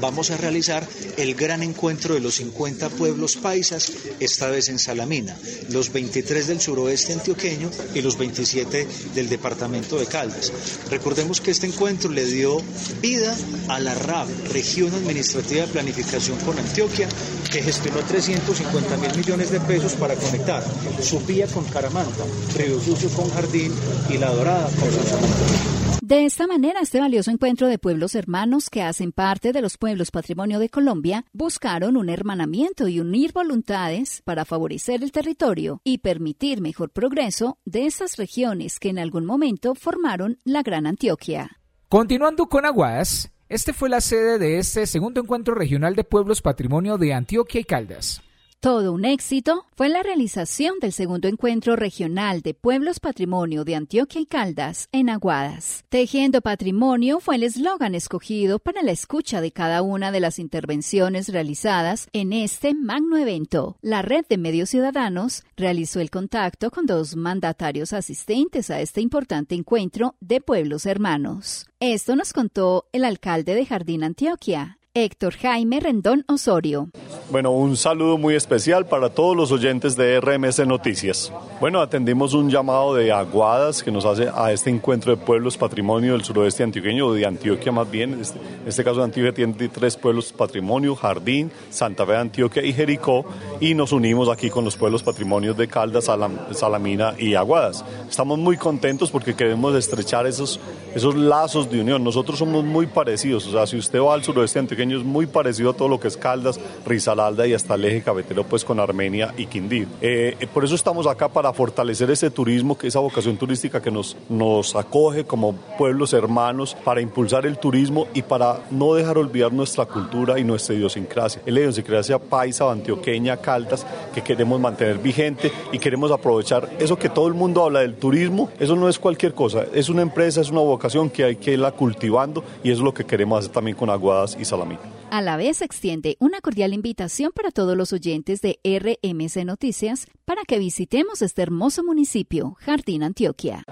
vamos a realizar el gran encuentro de los 50 pueblos paisas, esta vez en Salamina, los 23 del suroeste antioqueño y los 27 del departamento de Caldas. Recordemos que este encuentro le dio vida a la RAP, Región Administrativa de Planificación con Antioquia, que gestionó 350 mil millones de pesos para conectar Supía con Caramanta, Río Sucio con Jardín y La Dorada con San de esta manera, este valioso encuentro de pueblos hermanos que hacen parte de los pueblos patrimonio de Colombia buscaron un hermanamiento y unir voluntades para favorecer el territorio y permitir mejor progreso de esas regiones que en algún momento formaron la Gran Antioquia. Continuando con Aguas, este fue la sede de este segundo encuentro regional de pueblos patrimonio de Antioquia y Caldas. Todo un éxito fue la realización del segundo encuentro regional de Pueblos Patrimonio de Antioquia y Caldas en Aguadas. Tejiendo Patrimonio fue el eslogan escogido para la escucha de cada una de las intervenciones realizadas en este magno evento. La red de medios ciudadanos realizó el contacto con dos mandatarios asistentes a este importante encuentro de pueblos hermanos. Esto nos contó el alcalde de Jardín Antioquia, Héctor Jaime Rendón Osorio. Bueno, un saludo muy especial para todos los oyentes de RMS Noticias. Bueno, atendimos un llamado de Aguadas que nos hace a este encuentro de pueblos patrimonio del suroeste antioqueño, o de Antioquia más bien. Este, en este caso, Antioquia tiene tres pueblos patrimonio, Jardín, Santa Fe de Antioquia y Jericó, y nos unimos aquí con los pueblos patrimonios de Caldas, Salamina y Aguadas. Estamos muy contentos porque queremos estrechar esos, esos lazos de unión. Nosotros somos muy parecidos, o sea, si usted va al suroeste antioqueño, antioqueño es muy parecido a todo lo que es Caldas, Risaralda y hasta el eje cafetero pues con Armenia y Quindío. Eh, eh, por eso estamos acá para fortalecer ese turismo, que esa vocación turística que nos, acoge como pueblos hermanos, para impulsar el turismo y para no dejar olvidar nuestra cultura y nuestra idiosincrasia. Es la idiosincrasia paisa, antioqueña, Caldas, que queremos mantener vigente y queremos aprovechar eso que todo el mundo habla del turismo, eso no es cualquier cosa, es una empresa, es una vocación que hay que irla cultivando y es lo que queremos hacer también con Aguadas y Salamina. A la vez extiende una cordial invitación para todos los oyentes de RMC Noticias para que visitemos este hermoso municipio, Jardín Antioquia.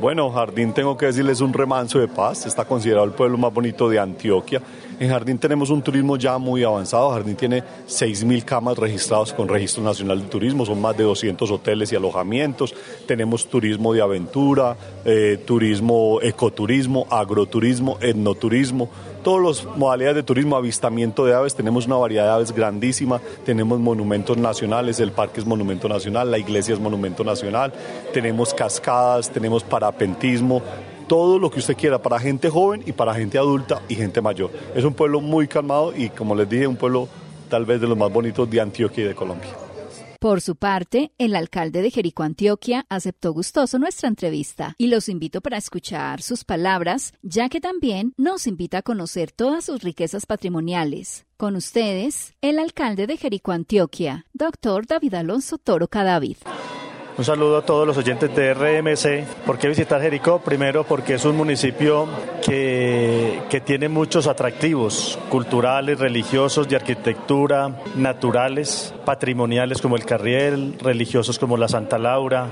Bueno, Jardín tengo que decirles un remanso de paz, está considerado el pueblo más bonito de Antioquia. En Jardín tenemos un turismo ya muy avanzado, Jardín tiene 6.000 camas registradas con Registro Nacional de Turismo, son más de 200 hoteles y alojamientos, tenemos turismo de aventura, eh, turismo, ecoturismo, agroturismo, etnoturismo, todas las modalidades de turismo, avistamiento de aves, tenemos una variedad de aves grandísima, tenemos monumentos nacionales, el parque es monumento nacional, la iglesia es monumento nacional, tenemos cascadas, tenemos parapentismo, todo lo que usted quiera para gente joven y para gente adulta y gente mayor. Es un pueblo muy calmado y como les dije, un pueblo tal vez de los más bonitos de Antioquia y de Colombia. Por su parte, el alcalde de Jericó, Antioquia, aceptó gustoso nuestra entrevista y los invito para escuchar sus palabras, ya que también nos invita a conocer todas sus riquezas patrimoniales. Con ustedes, el alcalde de Jericó, Antioquia, doctor David Alonso Toro Cadavid. Un saludo a todos los oyentes de RMC. ¿Por qué visitar Jericó? Primero porque es un municipio que, que tiene muchos atractivos culturales, religiosos, de arquitectura, naturales, patrimoniales como el Carriel, religiosos como la Santa Laura,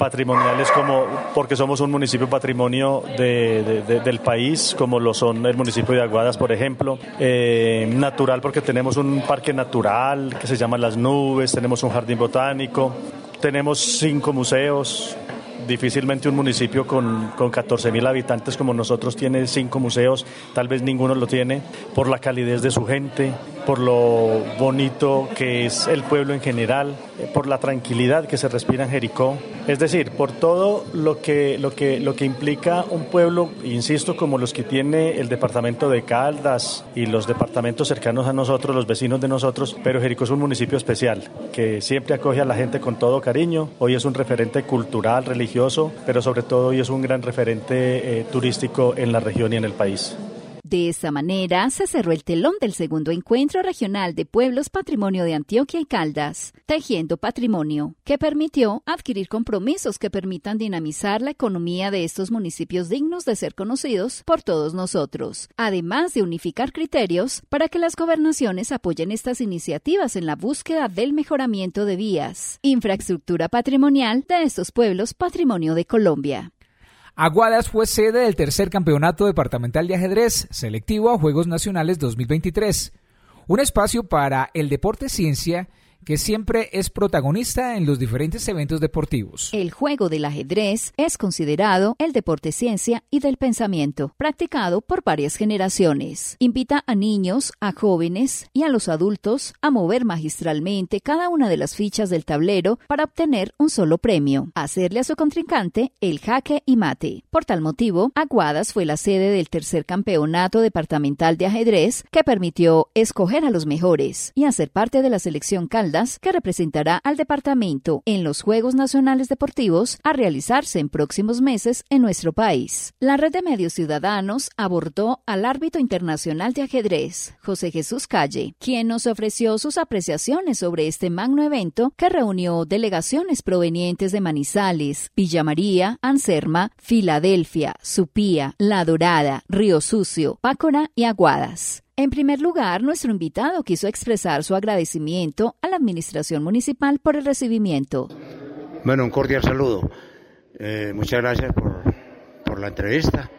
patrimoniales como porque somos un municipio patrimonio del país como lo son el municipio de Aguadas por ejemplo eh, natural porque tenemos un parque natural que se llama Las Nubes tenemos un jardín botánico tenemos cinco museos. Difícilmente un municipio con, con 14 mil habitantes como nosotros tiene cinco museos, tal vez ninguno lo tiene, por la calidez de su gente, por lo bonito que es el pueblo en general, por la tranquilidad que se respira en Jericó. Es decir, por todo lo que, lo que, lo que implica un pueblo, insisto, como los que tiene el departamento de Caldas y los departamentos cercanos a nosotros, los vecinos de nosotros, pero Jericó es un municipio especial que siempre acoge a la gente con todo cariño. Hoy es un referente cultural, religioso, pero sobre todo hoy es un gran referente eh, turístico en la región y en el país. De esta manera se cerró el telón del segundo encuentro regional de pueblos patrimonio de Antioquia y Caldas, Tejiendo Patrimonio, que permitió adquirir compromisos que permitan dinamizar la economía de estos municipios dignos de ser conocidos por todos nosotros, además de unificar criterios para que las gobernaciones apoyen estas iniciativas en la búsqueda del mejoramiento de vías, infraestructura patrimonial de estos pueblos patrimonio de Colombia. Aguadas fue sede del tercer campeonato departamental de ajedrez selectivo a Juegos Nacionales 2023, un espacio para el deporte ciencia que siempre es protagonista en los diferentes eventos deportivos. El juego del ajedrez es considerado el deporte ciencia y del pensamiento, practicado por varias generaciones. Invita a niños, a jóvenes y a los adultos a mover magistralmente cada una de las fichas del tablero para obtener un solo premio, hacerle a su contrincante el jaque y mate. Por tal motivo, Aguadas fue la sede del tercer campeonato departamental de ajedrez que permitió escoger a los mejores y hacer parte de la selección Que representará al departamento en los Juegos Nacionales Deportivos a realizarse en próximos meses en nuestro país. La red de medios ciudadanos abordó al árbitro internacional de ajedrez, José Jesús Calle, quien nos ofreció sus apreciaciones sobre este magno evento que reunió delegaciones provenientes de Manizales, Villa María, Anserma, Filadelfia, Supía, La Dorada, Río Sucio, Pácora y Aguadas. En primer lugar, nuestro invitado quiso expresar su agradecimiento a la Administración Municipal por el recibimiento. Bueno, un cordial saludo. Eh, muchas gracias por, por, la entrevista.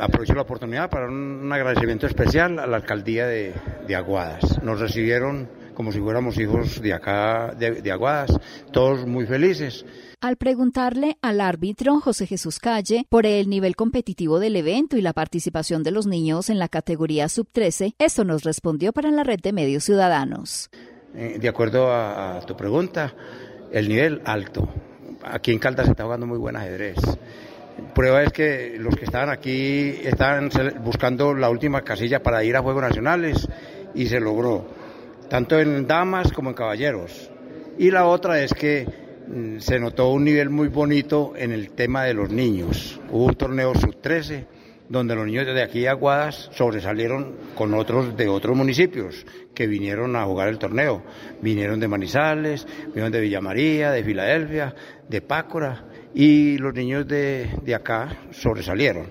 Aprovecho la oportunidad para un, agradecimiento especial a la alcaldía de, de Aguadas. Nos recibieron como si fuéramos hijos de acá, de, de Aguadas, todos muy felices. Al preguntarle al árbitro José Jesús Calle por el nivel competitivo del evento y la participación de los niños en la categoría sub-13, esto nos respondió para la red de medios ciudadanos. Eh, de acuerdo a, tu pregunta, el nivel alto. Aquí en Caldas se está jugando muy buen ajedrez. Prueba es que los que estaban aquí estaban buscando la última casilla para ir a Juegos Nacionales y se logró, tanto en damas como en caballeros. Y la otra es que se notó un nivel muy bonito en el tema de los niños. Hubo un torneo sub-13 donde los niños de aquí de Aguadas sobresalieron con otros de otros municipios que vinieron a jugar el torneo. Vinieron de Manizales, vinieron de Villa María, de Filadelfia, de Pácora y los niños de, de acá sobresalieron.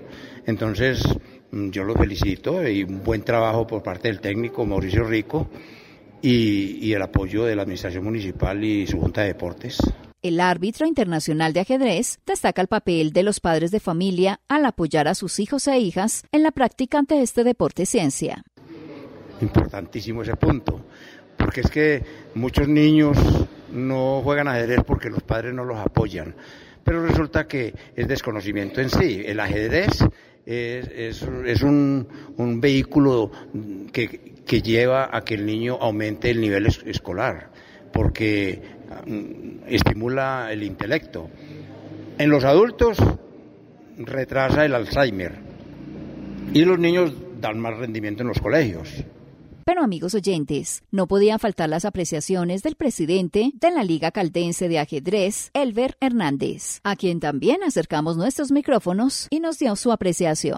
Entonces, mm, yo los felicito y un buen trabajo por parte del técnico Mauricio Rico y, y el apoyo de la Administración Municipal y su Junta de Deportes. El árbitro internacional de ajedrez destaca el papel de los padres de familia al apoyar a sus hijos e hijas en la práctica de este deporte ciencia. Importantísimo ese punto, porque es que muchos niños no juegan ajedrez porque los padres no los apoyan pero resulta que es desconocimiento en sí. El ajedrez es, es, un, un, vehículo que, que, lleva a que el niño aumente el nivel escolar, porque mm, estimula el intelecto. En los adultos retrasa el Alzheimer y los niños dan más rendimiento en los colegios. Pero amigos oyentes, no podían faltar las apreciaciones del presidente de la Liga Caldense de Ajedrez, Elber Hernández, a quien también acercamos nuestros micrófonos y nos dio su apreciación.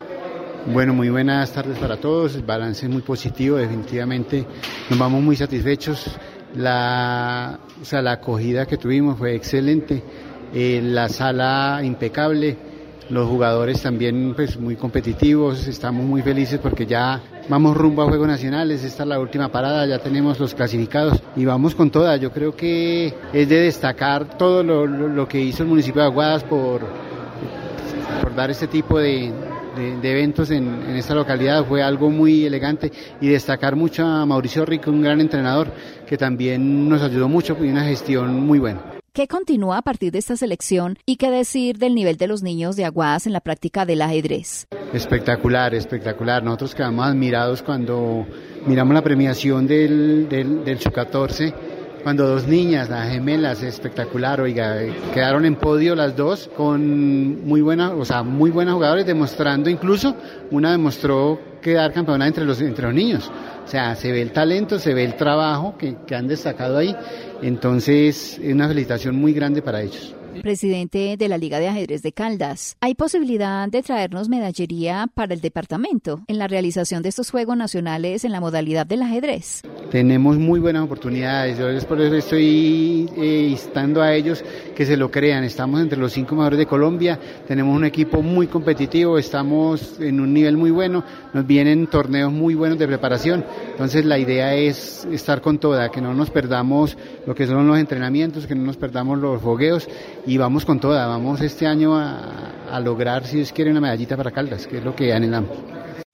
Bueno, muy buenas tardes para todos. El balance es muy positivo, definitivamente nos vamos muy satisfechos. La, o sea, la acogida que tuvimos fue excelente. Eh, la sala impecable los jugadores también pues muy competitivos, estamos muy felices porque ya vamos rumbo a Juegos Nacionales, esta es la última parada, ya tenemos los clasificados y vamos con toda. Yo creo que es de destacar todo lo, que hizo el municipio de Aguadas por, por dar este tipo de, eventos en, en, esta localidad. Fue algo muy elegante y destacar mucho a Mauricio Rico, un gran entrenador que también nos ayudó mucho y una gestión muy buena. ¿Qué continúa a partir de esta selección y qué decir del nivel de los niños de Aguadas en la práctica del ajedrez? Espectacular, espectacular. Nosotros quedamos admirados cuando miramos la premiación del, del, del Sub-14 cuando dos niñas, las gemelas, espectacular, oiga, quedaron en podio las dos con muy buenas, o sea, muy buenas jugadores, demostrando incluso, una demostró quedar campeona entre los, entre los niños. O sea, se ve el talento, se ve el trabajo que, que han destacado ahí. Entonces, es una felicitación muy grande para ellos presidente de la Liga de Ajedrez de Caldas. ¿Hay posibilidad de traernos medallería para el departamento en la realización de estos Juegos Nacionales en la modalidad del ajedrez? Tenemos muy buenas oportunidades. Yo por eso estoy eh, instando a ellos que se lo crean. Estamos entre los cinco mejores de Colombia. Tenemos un equipo muy competitivo. Estamos en un nivel muy bueno. Nos vienen torneos muy buenos de preparación. Entonces la idea es estar con toda, que no nos perdamos lo que son los entrenamientos, que no nos perdamos los fogueos y vamos con toda, vamos este año a, lograr, si es quiere, una medallita para Caldas, que es lo que anhelamos.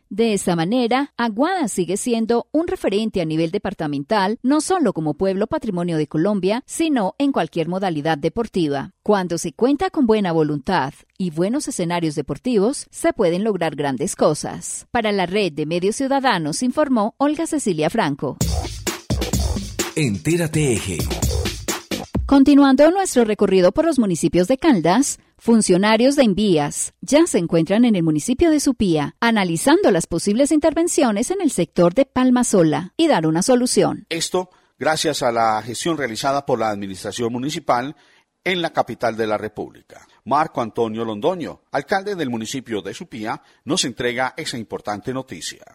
De esta manera, Aguada sigue siendo un referente a nivel departamental, no solo como pueblo patrimonio de Colombia, sino en cualquier modalidad deportiva. Cuando se cuenta con buena voluntad y buenos escenarios deportivos, se pueden lograr grandes cosas. Para la red de medios ciudadanos informó Olga Cecilia Franco. Entérate Eje. Continuando nuestro recorrido por los municipios de Caldas, funcionarios de Envías ya se encuentran en el municipio de Supía, analizando las posibles intervenciones en el sector de Palmasola y dar una solución. Esto gracias a la gestión realizada por la Administración Municipal en la capital de la República. Marco Antonio Londoño, alcalde del municipio de Supía, nos entrega esa importante noticia.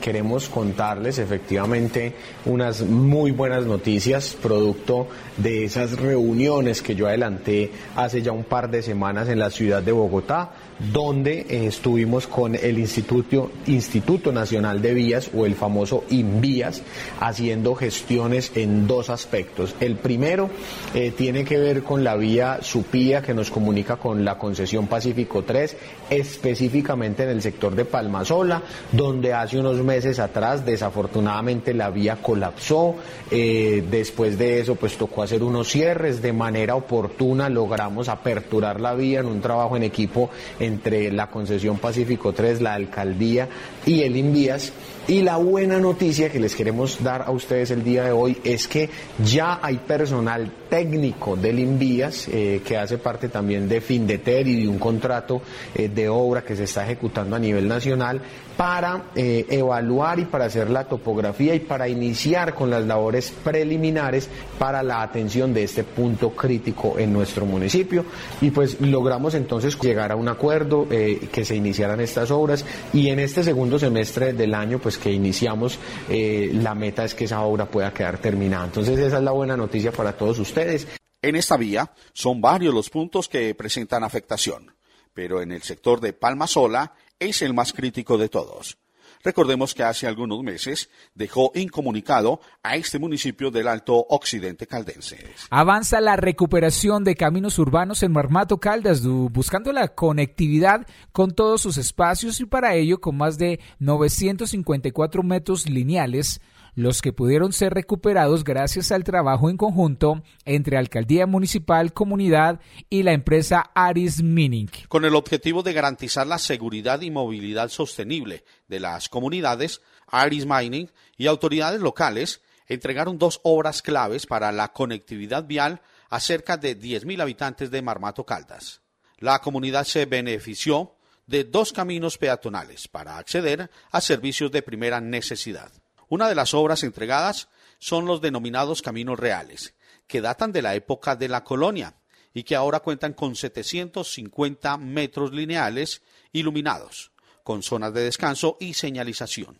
Queremos contarles efectivamente unas muy buenas noticias, producto de esas reuniones que yo adelanté hace ya un par de semanas en la ciudad de Bogotá, donde eh, estuvimos con el Instituto, Instituto Nacional de Vías o el famoso INVIAS, haciendo gestiones en dos aspectos. El primero eh, tiene que ver con la vía Supía que nos comunica con la concesión Pacífico 3, específicamente en el sector de Palmasola, donde hace unos meses atrás desafortunadamente la vía colapsó. Eh, después de eso pues tocó hacer unos cierres de manera oportuna, logramos aperturar la vía en un trabajo en equipo entre la concesión Pacífico 3, la alcaldía y el Invías. Y la buena noticia que les queremos dar a ustedes el día de hoy es que ya hay personal técnico del Invías eh, que hace parte también de Findeter y de un contrato eh, de obra que se está ejecutando a nivel nacional para eh, evaluar y para hacer la topografía y para iniciar con las labores preliminares para la atención de este punto crítico en nuestro municipio. Y pues logramos entonces llegar a un acuerdo que se iniciaran estas obras. Y en este segundo semestre del año pues que iniciamos la meta es que esa obra pueda quedar terminada entonces esa es la buena noticia para todos ustedes en esta vía son varios los puntos que presentan afectación, pero en el sector de Palma Sola es el más crítico de todos. Recordemos que hace algunos meses dejó incomunicado a este municipio del Alto Occidente Caldense. Avanza la recuperación de caminos urbanos en Marmato Caldas, buscando la conectividad con todos sus espacios y para ello con más de 954 metros lineales los que pudieron ser recuperados gracias al trabajo en conjunto entre Alcaldía Municipal, Comunidad y la empresa Aris Mining. Con el objetivo de garantizar la seguridad y movilidad sostenible de las comunidades, Aris Mining y autoridades locales entregaron dos obras claves para la conectividad vial a cerca de 10.000 habitantes de Marmato Caldas. La comunidad se benefició de dos caminos peatonales para acceder a servicios de primera necesidad. Una de las obras entregadas son los denominados caminos reales, que datan de la época de la colonia y que ahora cuentan con 750 metros lineales iluminados, con zonas de descanso y señalización.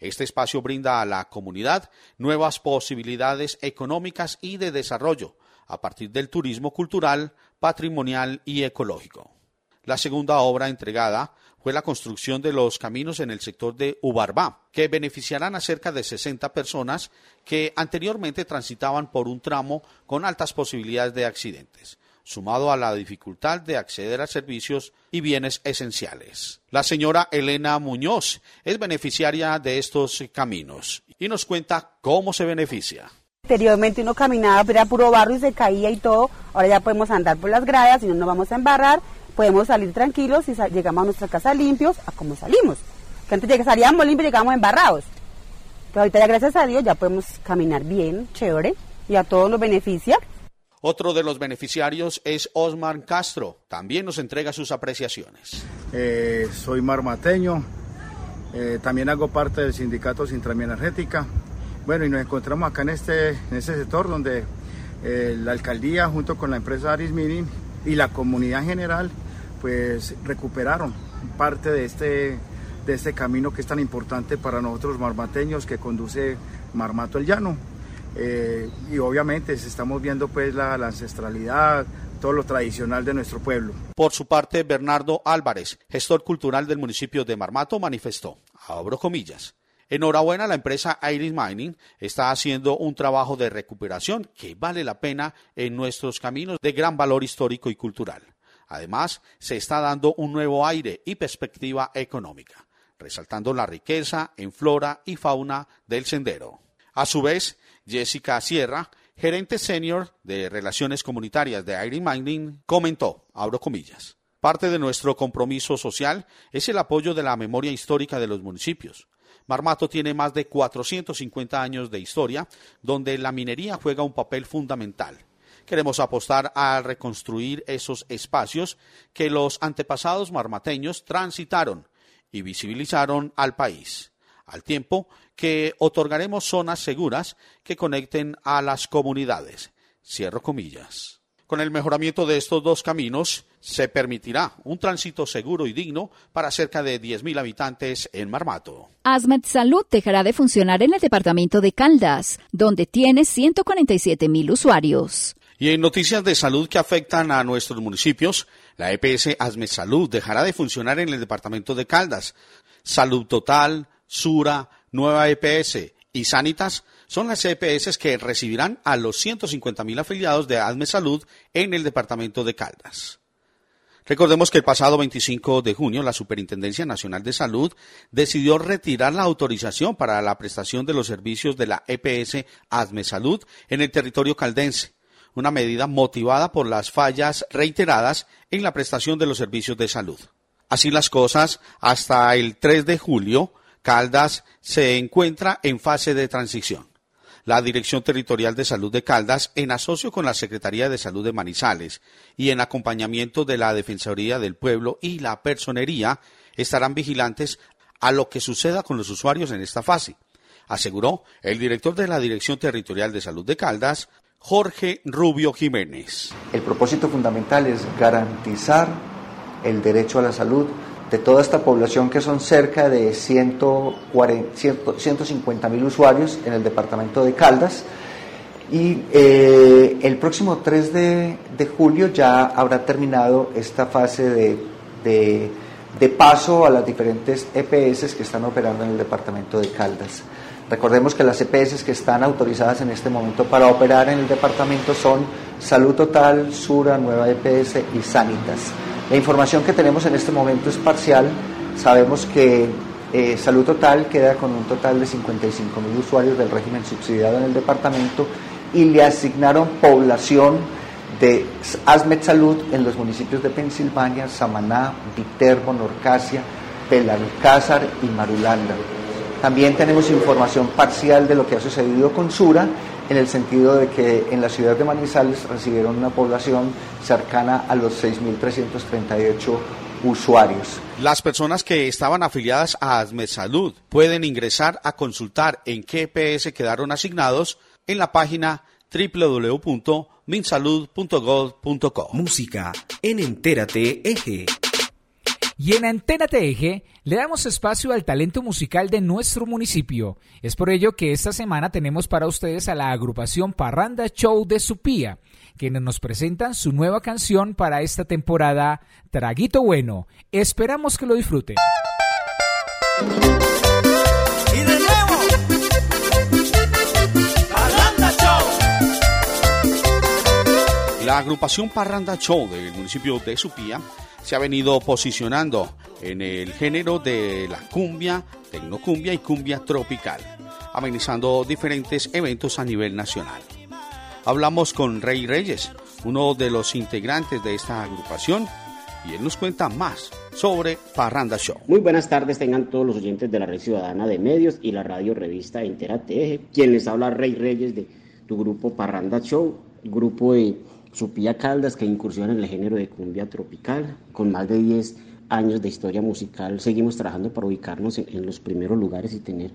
Este espacio brinda a la comunidad nuevas posibilidades económicas y de desarrollo a partir del turismo cultural, patrimonial y ecológico. La segunda obra entregada fue la construcción de los caminos en el sector de Ubarbá, que beneficiarán a cerca de 60 personas que anteriormente transitaban por un tramo con altas posibilidades de accidentes sumado a la dificultad de acceder a servicios y bienes esenciales. La señora Elena Muñoz es beneficiaria de estos caminos y nos cuenta cómo se beneficia. Anteriormente uno caminaba, era puro barro y se caía y todo, ahora ya podemos andar por las gradas y no nos vamos a embarrar podemos salir tranquilos y llegamos a nuestra casa limpios a como salimos. Que antes salíamos limpios y llegamos embarrados. Pero ahorita ya gracias a Dios ya podemos caminar bien, chévere, y a todos nos beneficia. Otro de los beneficiarios es Osmar Castro. También nos entrega sus apreciaciones. Eh, soy marmateño. Eh, también hago parte del sindicato Sintrami Energética. Bueno, y nos encontramos acá en este, en este sector donde eh, la alcaldía junto con la empresa Aris Mining y la comunidad en general pues recuperaron parte de este, de este camino que es tan importante para nosotros marmateños que conduce Marmato el Llano. Eh, y obviamente estamos viendo pues la, la ancestralidad, todo lo tradicional de nuestro pueblo. Por su parte, Bernardo Álvarez, gestor cultural del municipio de Marmato, manifestó, abro comillas, Enhorabuena, la empresa Iris Mining está haciendo un trabajo de recuperación que vale la pena en nuestros caminos de gran valor histórico y cultural. Además, se está dando un nuevo aire y perspectiva económica, resaltando la riqueza en flora y fauna del sendero. A su vez, Jessica Sierra, gerente senior de Relaciones Comunitarias de Iris Mining, comentó, abro comillas, Parte de nuestro compromiso social es el apoyo de la memoria histórica de los municipios. Marmato tiene más de 450 años de historia, donde la minería juega un papel fundamental Queremos apostar a reconstruir esos espacios que los antepasados marmateños transitaron y visibilizaron al país, al tiempo que otorgaremos zonas seguras que conecten a las comunidades. Cierro comillas. Con el mejoramiento de estos dos caminos, se permitirá un tránsito seguro y digno para cerca de 10.000 habitantes en Marmato. Asmed Salud dejará de funcionar en el departamento de Caldas, donde tiene 147.000 usuarios. Y en noticias de salud que afectan a nuestros municipios, la EPS Asmed Salud dejará de funcionar en el departamento de Caldas. Salud Total, Sura, Nueva EPS y Sanitas son las EPS que recibirán a los 150.000 afiliados de Asmed Salud en el departamento de Caldas. Recordemos que el pasado 25 de junio la Superintendencia Nacional de Salud decidió retirar la autorización para la prestación de los servicios de la EPS Asmed Salud en el territorio caldense una medida motivada por las fallas reiteradas en la prestación de los servicios de salud. Así las cosas, hasta el 3 de julio, Caldas se encuentra en fase de transición. La Dirección Territorial de Salud de Caldas, en asocio con la Secretaría de Salud de Manizales y en acompañamiento de la Defensoría del Pueblo y la Personería, estarán vigilantes a lo que suceda con los usuarios en esta fase, aseguró el director de la Dirección Territorial de Salud de Caldas, Jorge Rubio Jiménez. El propósito fundamental es garantizar el derecho a la salud de toda esta población que son cerca de 150 mil usuarios en el departamento de Caldas. Y eh, el próximo 3 de, julio ya habrá terminado esta fase de, de, de paso a las diferentes EPS que están operando en el departamento de Caldas. Recordemos que las EPS que están autorizadas en este momento para operar en el departamento son Salud Total, Sura, Nueva EPS y Sanitas. La información que tenemos en este momento es parcial. Sabemos que eh, Salud Total queda con un total de 55 mil usuarios del régimen subsidiado en el departamento y le asignaron población de Asmed Salud en los municipios de Pensilvania, Samaná, Viterbo, Norcasia, Belalcázar y Marulanda. También tenemos información parcial de lo que ha sucedido con Sura, en el sentido de que en la ciudad de Manizales recibieron una población cercana a los 6.338 usuarios. Las personas que estaban afiliadas a Salud pueden ingresar a consultar en qué EPS quedaron asignados en la página www.minsalud.gov.co. Música en Entérate Eje. Y en Antena TEG le damos espacio al talento musical de nuestro municipio. Es por ello que esta semana tenemos para ustedes a la agrupación Parranda Show de Supía, quienes nos presentan su nueva canción para esta temporada, Traguito Bueno. Esperamos que lo disfruten. Y de nuevo, Parranda Show. La agrupación Parranda Show del municipio de Supía se ha venido posicionando en el género de la cumbia, tecnocumbia y cumbia tropical, amenizando diferentes eventos a nivel nacional. Hablamos con Rey Reyes, uno de los integrantes de esta agrupación, y él nos cuenta más sobre Parranda Show. Muy buenas tardes tengan todos los oyentes de la Red Ciudadana de Medios y la radio revista Entera Teje, quien les habla Rey Reyes de tu grupo Parranda Show, grupo de Supía Caldas, que incursiona en el género de cumbia tropical, con más de 10 años de historia musical. Seguimos trabajando para ubicarnos en, los primeros lugares y tener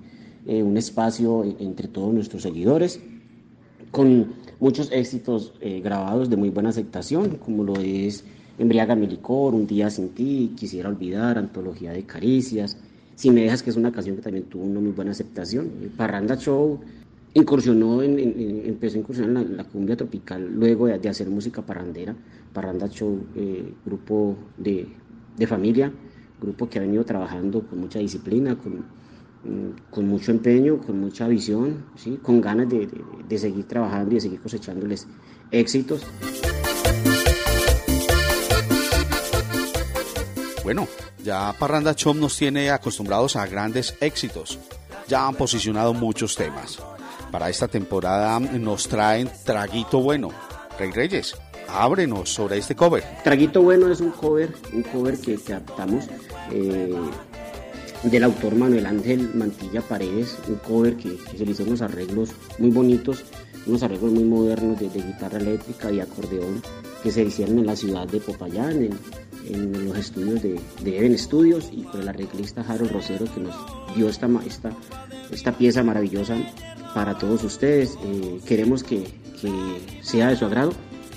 eh, un espacio entre todos nuestros seguidores, con muchos éxitos eh, grabados de muy buena aceptación, como lo es Embriaga mi licor, Un día sin ti, Quisiera olvidar, Antología de caricias, Si me dejas, que es una canción que también tuvo una muy buena aceptación, Parranda Show, incursionó en, empezó a incursionar en la, cumbia tropical luego de, hacer música parrandera, Parranda Show, eh, grupo de, familia, grupo que ha venido trabajando con mucha disciplina, con, mm, con mucho empeño, con mucha visión, ¿sí? con ganas de, de seguir trabajando y de seguir cosechándoles éxitos. Bueno, ya Parranda Show nos tiene acostumbrados a grandes éxitos. Ya han posicionado muchos temas para esta temporada nos traen Traguito Bueno. Rey Reyes, ábrenos sobre este cover. Traguito Bueno es un cover, un cover que, adaptamos eh, del autor Manuel Ángel Mantilla Paredes, un cover que, se le hizo unos arreglos muy bonitos, unos arreglos muy modernos de, guitarra eléctrica y acordeón que se hicieron en la ciudad de Popayán, en, en los estudios de, de Studios y por el arreglista Harold Rosero que nos dio esta, esta, esta pieza maravillosa para todos ustedes. Eh, queremos que, sea de su agrado,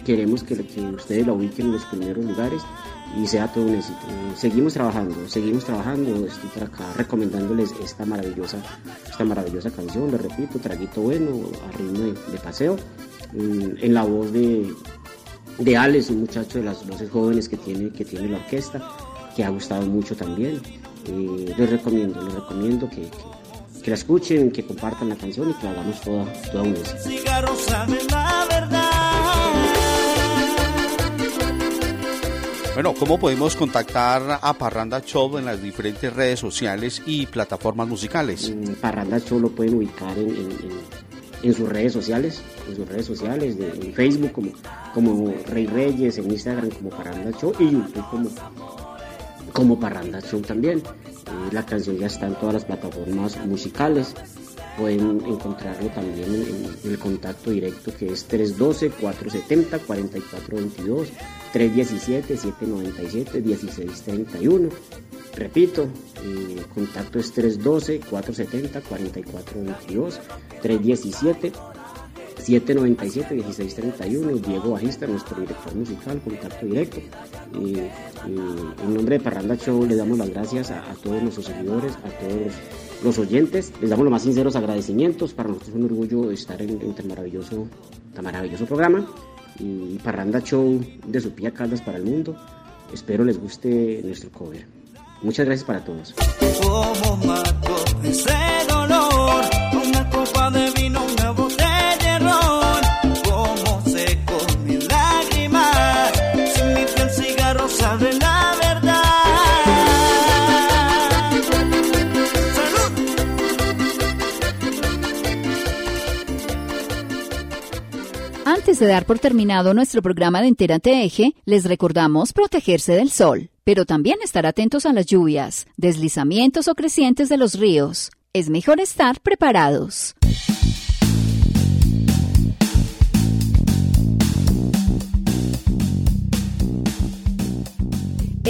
queremos que, ustedes la ubiquen en los primeros lugares y sea todo un éxito. seguimos trabajando, seguimos trabajando, estoy por acá recomendándoles esta maravillosa, esta maravillosa canción, les repito, Traguito Bueno, a ritmo de, paseo, mm, en la voz de, de Alex, un muchacho de las voces jóvenes que tiene, que tiene la orquesta, que ha gustado mucho también. Eh, les recomiendo, les recomiendo que que la escuchen, que compartan la canción y que la hagamos toda, toda una vez. Bueno, ¿cómo podemos contactar a Parranda Show en las diferentes redes sociales y plataformas musicales? Mm, Parranda Show lo pueden ubicar en, en, sus redes sociales, en sus redes sociales, de, en Facebook como, como Rey Reyes, en Instagram como Parranda Show y YouTube como, como Parranda Show también. La canción ya está en todas las plataformas musicales. Pueden encontrarlo también en, el contacto directo que es 312-470-4422, 317-797-1631. Repito, el contacto es 312-470-4422, 317 797-1631, Diego Bajista, nuestro director musical, contacto directo. en nombre de Parranda Show le damos las gracias a, todos nuestros seguidores, a todos los oyentes. Les damos los más sinceros agradecimientos. Para nosotros es un orgullo estar en, este maravilloso, tan maravilloso programa. Y Parranda Show de su pía Caldas para el mundo. Espero les guste nuestro cover. Muchas gracias para todos. Antes de dar por terminado nuestro programa de Entérate Eje, les recordamos protegerse del sol, pero también estar atentos a las lluvias, deslizamientos o crecientes de los ríos. Es mejor estar preparados.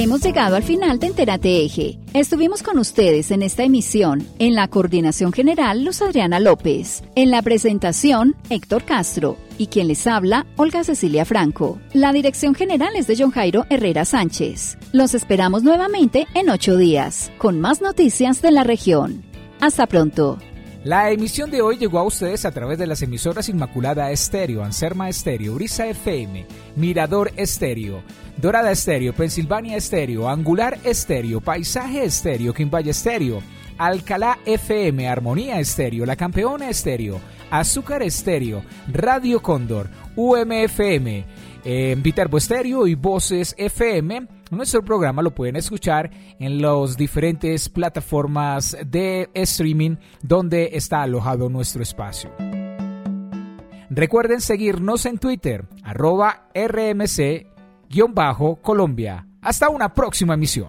Hemos llegado al final de Enterate Eje. Estuvimos con ustedes en esta emisión. En la coordinación general, Luz Adriana López. En la presentación, Héctor Castro. Y quien les habla, Olga Cecilia Franco. La dirección general es de John Jairo Herrera Sánchez. Los esperamos nuevamente en ocho días, con más noticias de la región. Hasta pronto. La emisión de hoy llegó a ustedes a través de las emisoras Inmaculada Estéreo, Anserma Estéreo, Brisa FM, Mirador Estéreo, Dorada Estéreo, Pensilvania Estéreo, Angular Estéreo, Paisaje Estéreo, Quimbaya Estéreo, Alcalá FM, Armonía Estéreo, La Campeona Estéreo, Azúcar Estéreo, Radio Cóndor, UMFM, eh, Viterbo Estéreo y Voces FM. Nuestro programa lo pueden escuchar en las diferentes plataformas de streaming donde está alojado nuestro espacio. Recuerden seguirnos en Twitter, arroba rmc-colombia. Hasta una próxima emisión.